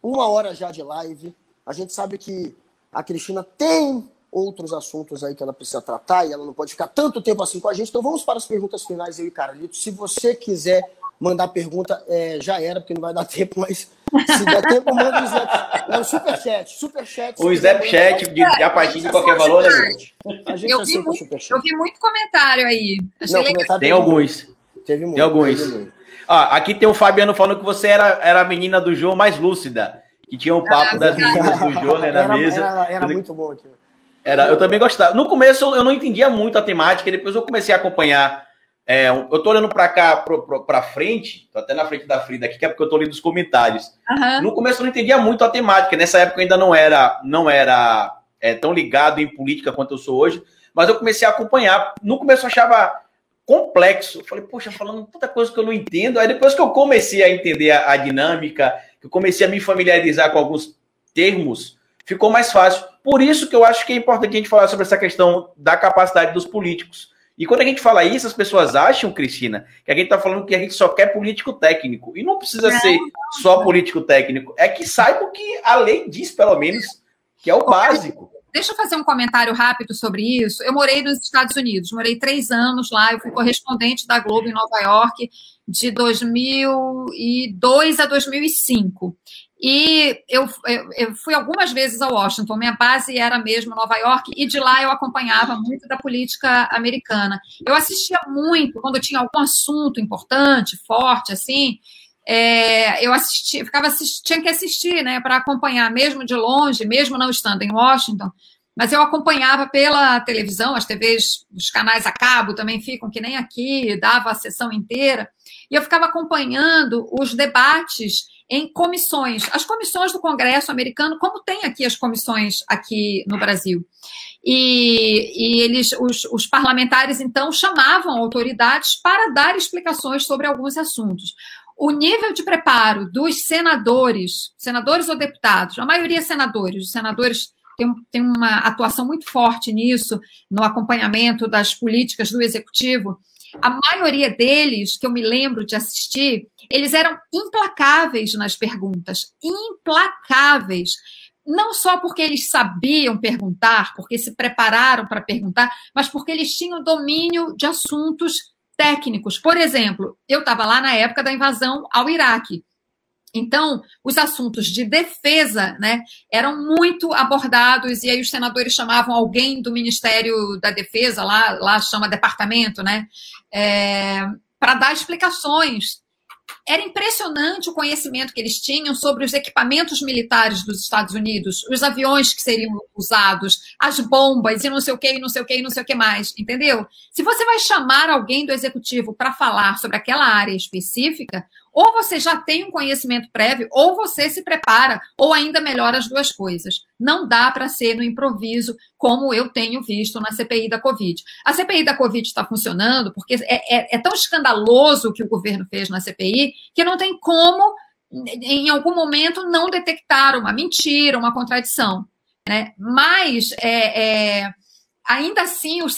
uma hora já de live. A gente sabe que a Cristina tem outros assuntos aí que ela precisa tratar e ela não pode ficar tanto tempo assim com a gente. Então vamos para as perguntas finais, eu e Carlito. Se você quiser mandar pergunta, é, já era, porque não vai dar [LAUGHS] tempo, mas se der tempo, manda o Snap. Não, superchat, superchat. O Snapchat, de, de, a partir de qualquer valor, né, gente? A gente eu, vi muito, eu vi muito comentário aí. Não, comentário tem alguns. Teve muito. Tem alguns. Teve Ah, aqui tem o Fabiano falando que você era, era a menina do João mais lúcida. Que tinha um papo ah, das meninas do João né, na era, mesa. Era, era muito bom aqui. Era, eu também gostava. No começo eu não entendia muito a temática, depois eu comecei a acompanhar é, eu tô olhando para cá, para frente, tô até na frente da Frida aqui, que é porque eu tô lendo os comentários. Uhum. No começo eu não entendia muito a temática, nessa época eu ainda não era, não era é, tão ligado em política quanto eu sou hoje, mas eu comecei a acompanhar. No começo eu achava complexo, eu falei, poxa, falando tanta coisa que eu não entendo. Aí depois que eu comecei a entender a, a dinâmica, que eu comecei a me familiarizar com alguns termos, ficou mais fácil. Por isso que eu acho que é importante a gente falar sobre essa questão da capacidade dos políticos e quando a gente fala isso, as pessoas acham, Cristina, que a gente está falando que a gente só quer político técnico. E não precisa não. ser só político técnico. É que saiba o que a lei diz, pelo menos, que é o básico. Deixa eu fazer um comentário rápido sobre isso. Eu morei nos Estados Unidos, morei três anos lá, eu fui correspondente da Globo em Nova York de 2002 a 2005. E eu, eu, eu, fui algumas vezes a Washington, minha base era mesmo Nova York, e de lá eu acompanhava muito da política americana. Eu assistia muito, quando tinha algum assunto importante, forte, assim, é, eu assistia, ficava tinha que assistir, né, para acompanhar, mesmo de longe, mesmo não estando em Washington, mas eu acompanhava pela televisão, as TVs, os canais a cabo também ficam que nem aqui, dava a sessão inteira, e eu ficava acompanhando os debates em comissões. As comissões do Congresso americano, como tem aqui as comissões aqui no Brasil. E, e eles, os, os parlamentares, então, chamavam autoridades para dar explicações sobre alguns assuntos o nível de preparo dos senadores, senadores ou deputados, a maioria senadores, os senadores tem uma atuação muito forte nisso, no acompanhamento das políticas do executivo. A maioria deles, que eu me lembro de assistir, eles eram implacáveis nas perguntas, implacáveis não só porque eles sabiam perguntar, porque se prepararam para perguntar, mas porque eles tinham domínio de assuntos técnicos. Por exemplo, eu estava lá na época da invasão ao Iraque. Então, os assuntos de defesa né, eram muito abordados, e aí os senadores chamavam alguém do Ministério da Defesa, lá, lá chama departamento, né, é, para dar explicações era impressionante o conhecimento que eles tinham sobre os equipamentos militares dos Estados Unidos, os aviões que seriam usados, as bombas e não sei o que, e não sei o que, e não sei o que mais, entendeu? Se você vai chamar alguém do executivo para falar sobre aquela área específica, ou você já tem um conhecimento prévio, ou você se prepara, ou ainda melhor as duas coisas. Não dá para ser no improviso, como eu tenho visto na CPI da Covid. A CPI da Covid está funcionando porque é, é, é tão escandaloso o que o governo fez na CPI que não tem como, em algum momento, não detectar uma mentira, uma contradição. Né? Mas é, é ainda assim, os,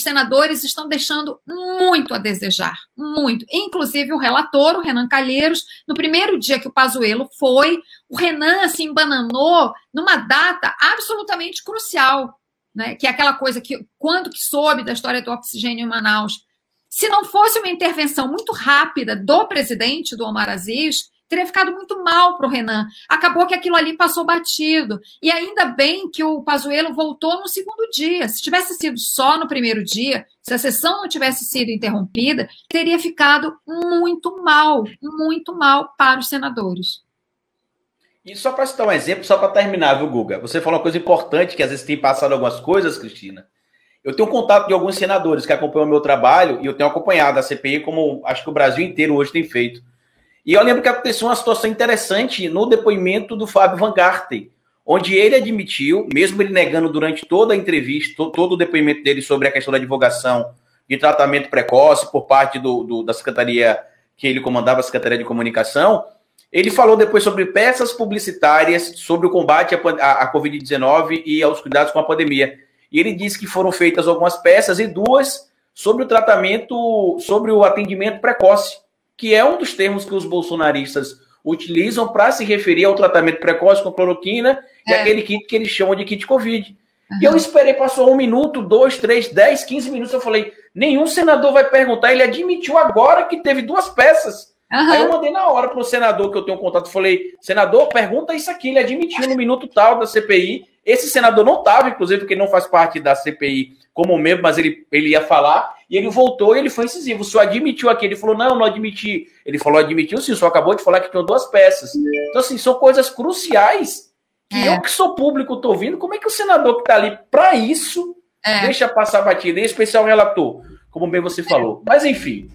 senadores estão deixando muito a desejar, muito. Inclusive o relator, o Renan Calheiros, no primeiro dia que o Pazuello foi, o Renan se embananou numa data absolutamente crucial, né? que é aquela coisa que, quando que soube da história do oxigênio em Manaus, se não fosse uma intervenção muito rápida do presidente, do Omar Aziz, teria ficado muito mal para o Renan. Acabou que aquilo ali passou batido. E ainda bem que o Pazuello voltou no segundo dia. Se tivesse sido só no primeiro dia, se a sessão não tivesse sido interrompida, teria ficado muito mal, muito mal para os senadores. E só para citar um exemplo, só para terminar, viu, Guga? Você falou uma coisa importante, que às vezes tem passado algumas coisas, Cristina. Eu tenho contato de alguns senadores que acompanham o meu trabalho e eu tenho acompanhado a CPI, como acho que o Brasil inteiro hoje tem feito. E eu lembro que aconteceu uma situação interessante no depoimento do Fábio Van Garten, onde ele admitiu, mesmo ele negando durante toda a entrevista, todo o depoimento dele sobre a questão da divulgação de tratamento precoce por parte do, do, da secretaria que ele comandava, a Secretaria de Comunicação, ele falou depois sobre peças publicitárias sobre o combate à, à Covid-19 e aos cuidados com a pandemia. E ele disse que foram feitas algumas peças e duas sobre o tratamento, sobre o atendimento precoce que é um dos termos que os bolsonaristas utilizam para se referir ao tratamento precoce com cloroquina é. e aquele kit que eles chamam de kit Covid. Uhum. E eu esperei, passou um minuto, dois, três, dez, quinze minutos. Eu falei: nenhum senador vai perguntar. Ele admitiu agora que teve duas peças. Uhum. Aí eu mandei na hora para o senador que eu tenho contato. Falei: senador, pergunta isso aqui. Ele admitiu no minuto tal da CPI. Esse senador não estava, inclusive, porque não faz parte da CPI como membro, mas ele, ele ia falar. E ele voltou e ele foi incisivo. O senhor admitiu aqui. Ele falou: não, não admiti. Ele falou: admitiu sim, o senhor acabou de falar que tinham duas peças. Então, assim, são coisas cruciais que é. eu, que sou público, estou ouvindo. Como é que o senador que está ali para isso é. deixa passar batida? Em especial o relator, como bem você falou. Mas, enfim.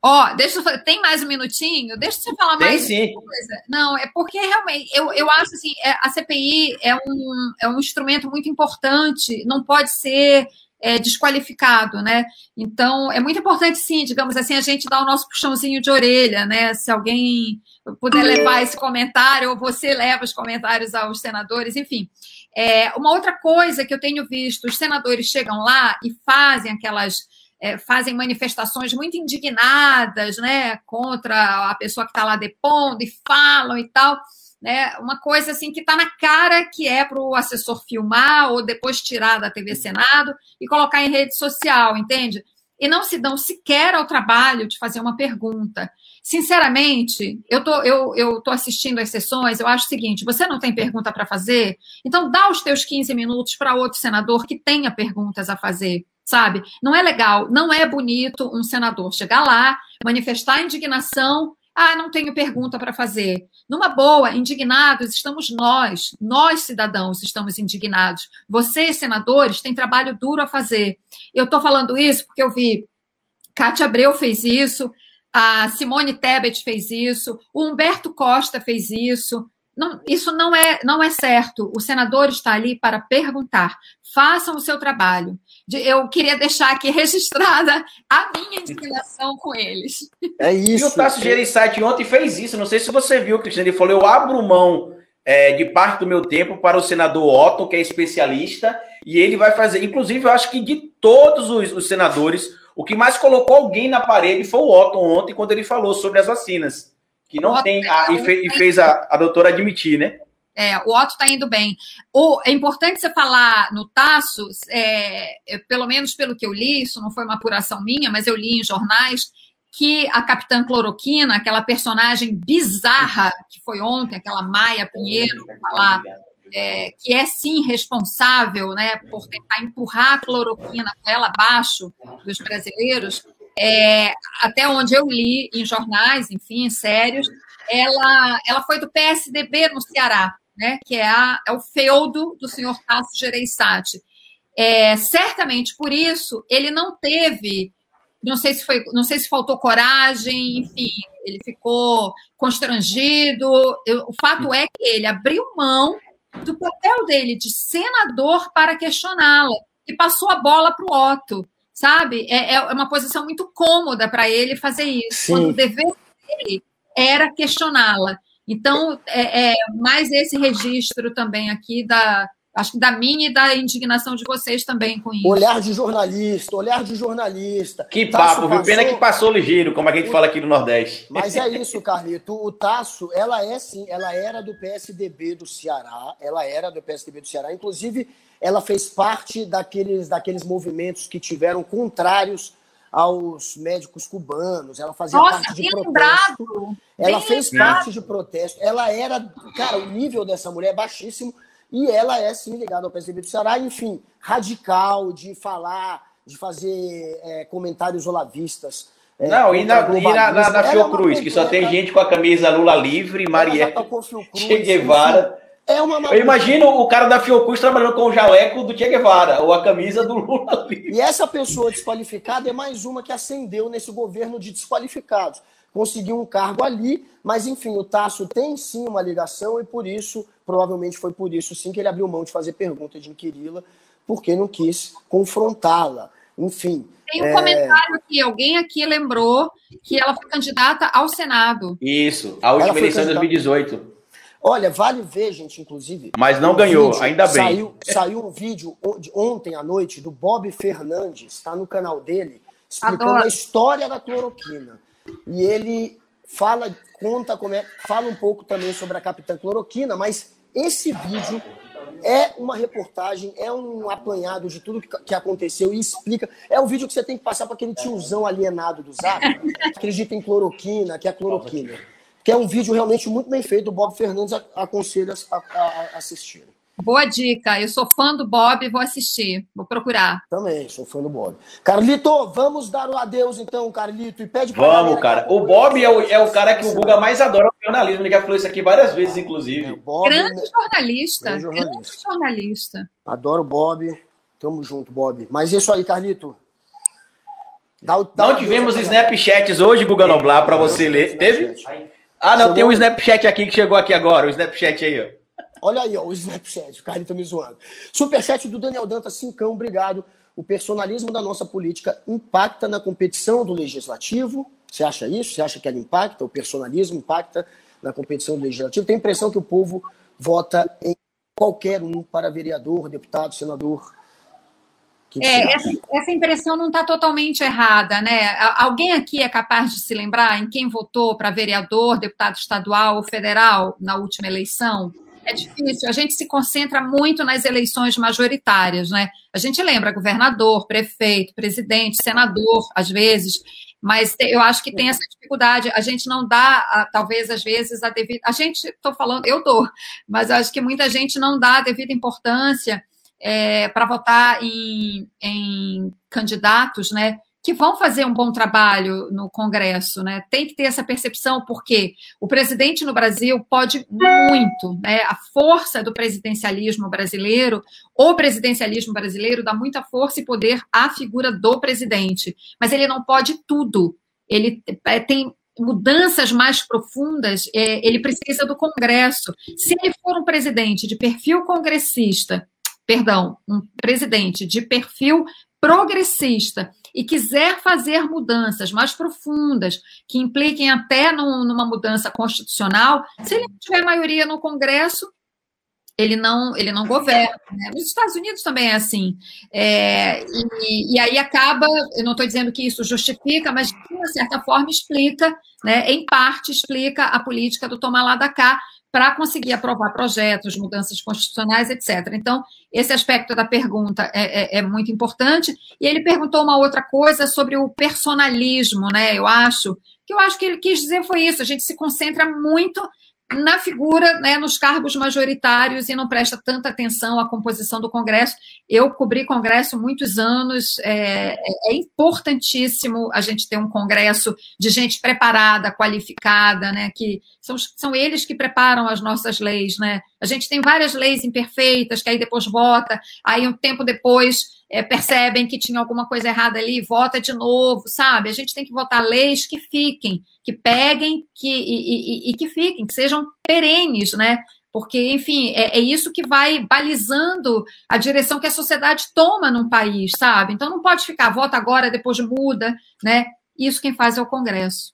Ó, oh, deixa eu tem mais um minutinho? Deixa eu falar tem, mais sim. coisa. Não, é porque realmente eu, eu acho assim, é, a CPI é um, é um instrumento muito importante, não pode ser é, desqualificado, né? Então, é muito importante, sim, digamos assim, a gente dar o nosso puxãozinho de orelha, né? Se alguém puder levar esse comentário, ou você leva os comentários aos senadores, enfim. É, uma outra coisa que eu tenho visto, os senadores chegam lá e fazem aquelas. É, fazem manifestações muito indignadas, né, contra a pessoa que está lá depondo e falam e tal né? Uma coisa assim que está na cara que é para o assessor filmar ou depois tirar da TV Senado e colocar em rede social, entende? E não se dão sequer ao trabalho de fazer uma pergunta. Sinceramente, eu tô, eu, eu tô assistindo às sessões, eu acho o seguinte: você não tem pergunta para fazer? Então dá os teus 15 minutos para outro senador que tenha perguntas a fazer sabe? Não é legal, não é bonito um senador chegar lá, manifestar indignação ah, não tenho pergunta para fazer. Numa boa, indignados estamos nós, nós cidadãos estamos indignados. Vocês, senadores, têm trabalho duro a fazer. Eu estou falando isso porque eu vi Cátia Abreu fez isso, a Simone Tebet fez isso, o Humberto Costa fez isso. Não, isso não é, não é certo. O senador está ali para perguntar. Façam o seu trabalho eu queria deixar aqui [LAUGHS] registrada a minha indignação com eles. É isso. E o Tasso Gereissati ontem fez isso. Não sei se você viu, Cristina. Ele falou: eu abro mão é, de parte do meu tempo para o senador Otto, que é especialista, e ele vai fazer. Inclusive, eu acho que de todos os, os senadores, o que mais colocou alguém na parede foi o Otto ontem, quando ele falou sobre as vacinas. Que não tem. A, e, fe, e, fez a, a doutora admitir, né? É, o Otto está indo bem. O, é importante você falar no Tasso, é, pelo menos pelo que eu li, isso não foi uma apuração minha, mas eu li em jornais, que a Capitã Cloroquina, aquela personagem bizarra que foi ontem, aquela Maia Pinheiro, falar, é, que é sim responsável né, por tentar empurrar a cloroquina ela abaixo dos brasileiros, é, até onde eu li em jornais, enfim, sérios, ela, ela foi do PSDB no Ceará, né, que é, a, é o feudo do senhor Tasso Gereissati. É, certamente por isso ele não teve não sei se foi, não sei se faltou coragem, enfim, ele ficou constrangido. Eu, o fato é que ele abriu mão do papel dele de senador para questioná-la e passou a bola para o Otto, sabe? É, é, uma posição muito cômoda para ele fazer isso. Sim. Quando o dever dele era questioná-la. Então, é, é mais esse registro também aqui da, acho que da minha e da indignação de vocês também com isso. Olhar de jornalista, olhar de jornalista. Que papo, viu? Pena que passou ligeiro, como a gente o... fala aqui no Nordeste. Mas é isso, Carlito. O Tasso, ela é sim, ela era do PSDB do Ceará, ela era do PSDB do Ceará, inclusive ela fez parte daqueles, daqueles movimentos que tiveram contrários aos médicos cubanos, ela fazia Nossa, parte de protesto. Lembrado. Ela bem fez lembrado. parte de protesto. Ela era, cara, o nível dessa mulher é baixíssimo e ela é, sim, ligada ao PSDB do Ceará, enfim, radical, de falar, de fazer é, comentários olavistas. É, não, e na, e na, na, na Fiocruz, é que só tem gente com a camisa Lula livre, Maria tá Che Guevara. É uma Eu imagino o cara da Fiocruz trabalhando com o jaleco do Che Guevara, ou a camisa do Lula [LAUGHS] livre. E essa pessoa desqualificada é mais uma que ascendeu nesse governo de desqualificados conseguiu um cargo ali, mas enfim, o Tasso tem sim uma ligação e por isso, provavelmente foi por isso sim que ele abriu mão de fazer pergunta de inquiri-la, porque não quis confrontá-la. Enfim. Tem um é... comentário aqui, alguém aqui lembrou que ela foi candidata ao Senado. Isso, a última eleição de 2018. Olha, vale ver, gente, inclusive. Mas não ganhou, vídeo, ainda bem. Saiu, saiu um vídeo ontem à noite do Bob Fernandes, está no canal dele, explicando Adoro. a história da cloroquina. E ele fala, conta como é, fala um pouco também sobre a Capitã Cloroquina, mas esse vídeo é uma reportagem, é um apanhado de tudo que, aconteceu e explica. É um vídeo que você tem que passar para aquele tiozão alienado do Zap, que acredita em cloroquina, que é cloroquina. Que é um vídeo realmente muito bem feito. O Bob Fernandes aconselha a, a, a assistir. Boa dica. Eu sou fã do Bob e vou assistir. Vou procurar. Também, sou fã do Bob. Carlito, vamos dar o adeus então, Carlito. E pede pra Vamos, cara. O Bob é o, é o cara que o Guga mais adora o jornalismo. Ele já falou isso aqui várias vezes, inclusive. É, Bob, grande jornalista. Grande jornalista. Grande jornalista. Adoro o Bob. Tamo junto, Bob. Mas isso aí, Carlito. Dá o, dá não tivemos Snapchats hoje, Guga Noblar, para você ler. Teve? Ah, não, chegou... tem um Snapchat aqui que chegou aqui agora. O Snapchat aí, ó. Olha aí, ó, o Snapchat, o cara tá me zoando. Superchat do Daniel Dantas, cincão, obrigado. O personalismo da nossa política impacta na competição do legislativo? Você acha isso? Você acha que ela impacta? O personalismo impacta na competição do legislativo? Tem a impressão que o povo vota em qualquer um para vereador, deputado, senador. É, essa, essa, impressão não está totalmente errada, né? Alguém aqui é capaz de se lembrar em quem votou para vereador, deputado estadual ou federal na última eleição? É difícil. A gente se concentra muito nas eleições majoritárias, né? A gente lembra governador, prefeito, presidente, senador, às vezes, mas eu acho que tem essa dificuldade. A gente não dá, talvez, às vezes, a devida. A gente, estou falando, eu dou, mas acho que muita gente não dá a devida importância é, para votar em, em candidatos, né? que vão fazer um bom trabalho no Congresso, né? Tem que ter essa percepção, porque o presidente no Brasil pode muito, né? A força do presidencialismo brasileiro, o presidencialismo brasileiro dá muita força e poder à figura do presidente, mas ele não pode tudo. Ele é, tem mudanças mais profundas, é, ele precisa do Congresso. Se ele for um presidente de perfil congressista, perdão, um presidente de perfil progressista e quiser fazer mudanças mais profundas, que impliquem até num, numa mudança constitucional, se ele não tiver maioria no Congresso, ele não, ele não governa. Né? Nos Estados Unidos também é assim. É, e, e, aí acaba, eu não estou dizendo que isso justifica, mas de uma certa forma explica, né, em parte explica a política do tomar lá da cá para conseguir aprovar projetos, mudanças constitucionais, etc. Então, esse aspecto da pergunta é, é, é, muito importante. E ele perguntou uma outra coisa sobre o personalismo, né? Eu acho que eu acho que ele quis dizer foi isso. A gente se concentra muito na figura, né, nos cargos majoritários e não presta tanta atenção à composição do Congresso. Eu cobri Congresso muitos anos, é, é, importantíssimo a gente ter um Congresso de gente preparada, qualificada, né, que são, são eles que preparam as nossas leis, né. A gente tem várias leis imperfeitas que aí depois vota, aí um tempo depois é, percebem que tinha alguma coisa errada ali, vota de novo, sabe? A gente tem que votar leis que fiquem, que peguem que, e, e, e que fiquem, que sejam perenes, né? Porque, enfim, é, é, isso que vai balizando a direção que a sociedade toma num país, sabe? Então não pode ficar, vota agora, depois muda, né? Isso quem faz é o Congresso.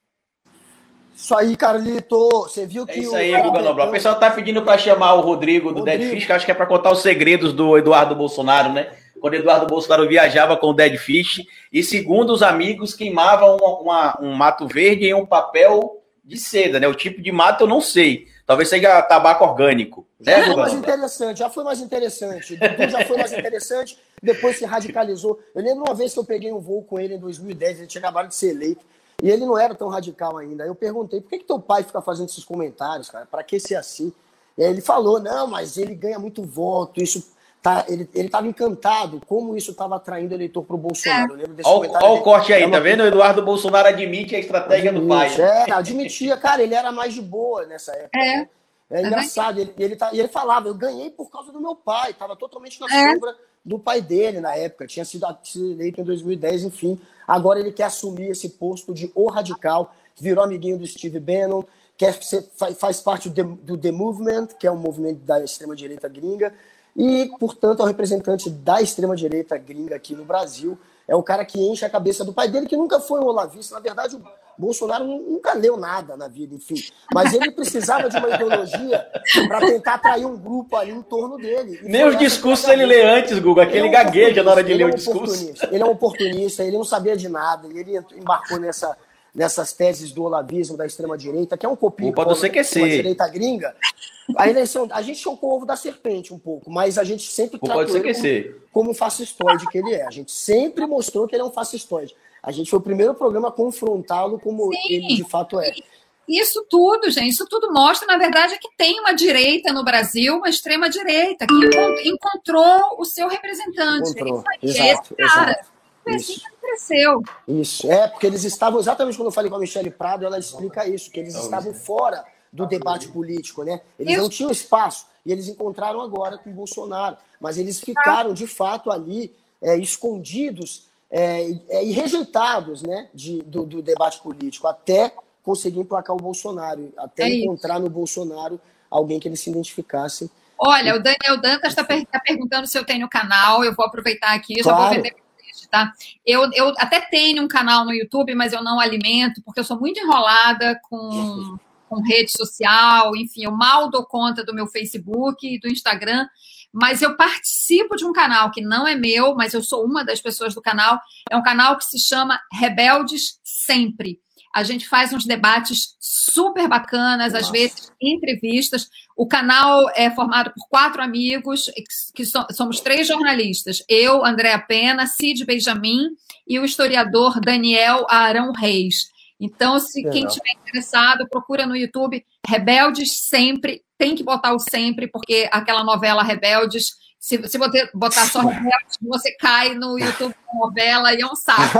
Isso aí, Carlito. Você viu que. É isso aí, Guga Nobral. O pessoal tá pedindo para chamar o Rodrigo do Rodrigo. Dead Fish, que acho que é para contar os segredos do Eduardo Bolsonaro, né? Quando Eduardo Bolsonaro viajava com o Dead Fish, e segundo os amigos, queimavam uma, uma, um mato verde em um papel de seda, né? O tipo de mato eu não sei. Talvez seja tabaco orgânico. Né, já foi mais interessante, já foi mais interessante. já foi mais interessante, depois se radicalizou. Eu lembro uma vez que eu peguei um voo com ele em 2010, ele tinha acabado de ser eleito, e ele não era tão radical ainda. Aí eu perguntei, por que, que teu pai fica fazendo esses comentários, cara? Para que ser assim? E aí ele falou, não, mas ele ganha muito voto, isso Tá, ele estava encantado como isso estava atraindo eleitor para o Bolsonaro. Olha o corte aí, é tá vendo? O Eduardo Bolsonaro admite a estratégia admite, do pai. É, admitia, cara, ele era mais de boa nessa época. É, né? é, é engraçado. Ele, ele, tá, ele falava, eu ganhei por causa do meu pai, estava totalmente na é. sombra do pai dele na época, tinha sido eleito em 2010, enfim. Agora ele quer assumir esse posto de o radical, virou amiguinho do Steve Bannon, quer ser, faz parte do The, do The Movement, que é um movimento da extrema-direita gringa, e, portanto, é o representante da extrema-direita gringa aqui no Brasil. É o cara que enche a cabeça do pai dele, que nunca foi um olavista. Na verdade, o Bolsonaro nunca leu nada na vida, enfim. Mas ele precisava de uma ideologia para tentar atrair um grupo ali em torno dele. Nem os discursos ele lê antes, Guga, que ele, é um gagueja na hora de ler é um o discurso. Ele é um oportunista, ele não sabia de nada, e ele embarcou nessa, nessas teses do olavismo da extrema-direita, que é um copinho da direita gringa, a eleição, a gente chocou o ovo da serpente um pouco, mas a gente sempre tratou ele como, como um fascistoide que ele é. A gente sempre mostrou que ele é um fascistoide. A gente foi o primeiro programa a confrontá-lo como Sim. ele de fato é. Isso tudo, gente, isso tudo mostra, na verdade, que tem uma direita no Brasil, uma extrema direita, que encontrou o seu representante. Encontrou. Exato, esse cara. Exato. Foi assim que cresceu. Isso, é, porque eles estavam, exatamente quando eu falei com a Michelle Prado, ela explica isso, que eles estavam fora do debate político, né? Eles não tinham espaço, e eles encontraram agora com o Bolsonaro, mas eles ficaram, de fato, ali é, escondidos é, é, e rejeitados né, de, do, do, debate político, até conseguir emplacar o Bolsonaro, até é encontrar no Bolsonaro alguém que eles se identificassem. Olha, o Daniel Dantas está per tá perguntando se eu tenho canal, eu vou aproveitar aqui, claro. já vou vender tá? Eu, eu até tenho um canal no YouTube, mas eu não alimento, porque eu sou muito enrolada com, com rede social, enfim, eu mal dou conta do meu Facebook e do Instagram, mas eu participo de um canal que não é meu, mas eu sou uma das pessoas do canal. É um canal que se chama Rebeldes Sempre. A gente faz uns debates super bacanas, Nossa. às vezes entrevistas. O canal é formado por quatro amigos, que somos três jornalistas. Eu, Andréa Pena, Cid Benjamin e o historiador Daniel Arão Reis. Então, se Legal. quem estiver interessado, procura no YouTube Rebeldes Sempre. Tem que botar o sempre, porque aquela novela Rebeldes se, se você botar só Rebelde, você cai no YouTube da novela e é um saco.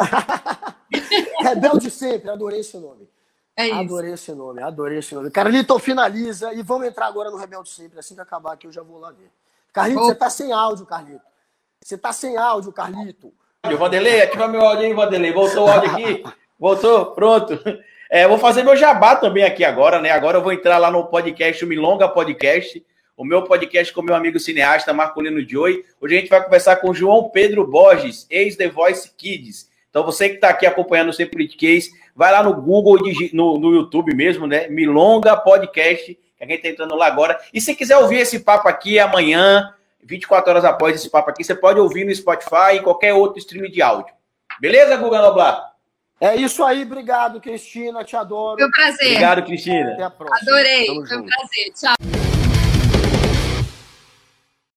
[LAUGHS] Rebelde sempre, adorei esse nome. É isso. Adorei esse nome, adorei esse nome. Carlito, finaliza e vamos entrar agora no Rebelde Sempre. Assim que acabar aqui, eu já vou lá ver. Carlito, oh. você tá sem áudio, Carlito. Você tá sem áudio, Carlito. Vanderlei, ativa meu áudio aí, Vanderlei. Voltou o áudio aqui? Voltou? Pronto. É, vou fazer meu jabá também aqui agora, né? Agora eu vou entrar lá no podcast, o Milonga Podcast o meu podcast com meu amigo cineasta Marcolino Joy. Hoje a gente vai conversar com João Pedro Borges, ex-The Voice Kids. Então você que está aqui acompanhando o Sem Politiquês, vai lá no Google, no, no YouTube mesmo, né? Milonga Podcast, que A gente está entrando lá agora. E se quiser ouvir esse papo aqui amanhã, 24 horas após esse papo aqui, você pode ouvir no Spotify e qualquer outro stream de áudio. Beleza, Guga Noblar? É isso aí, obrigado, Cristina, te adoro. Foi um prazer. Obrigado, Cristina. Até a próxima. Adorei, Tamo foi junto. um prazer. Tchau.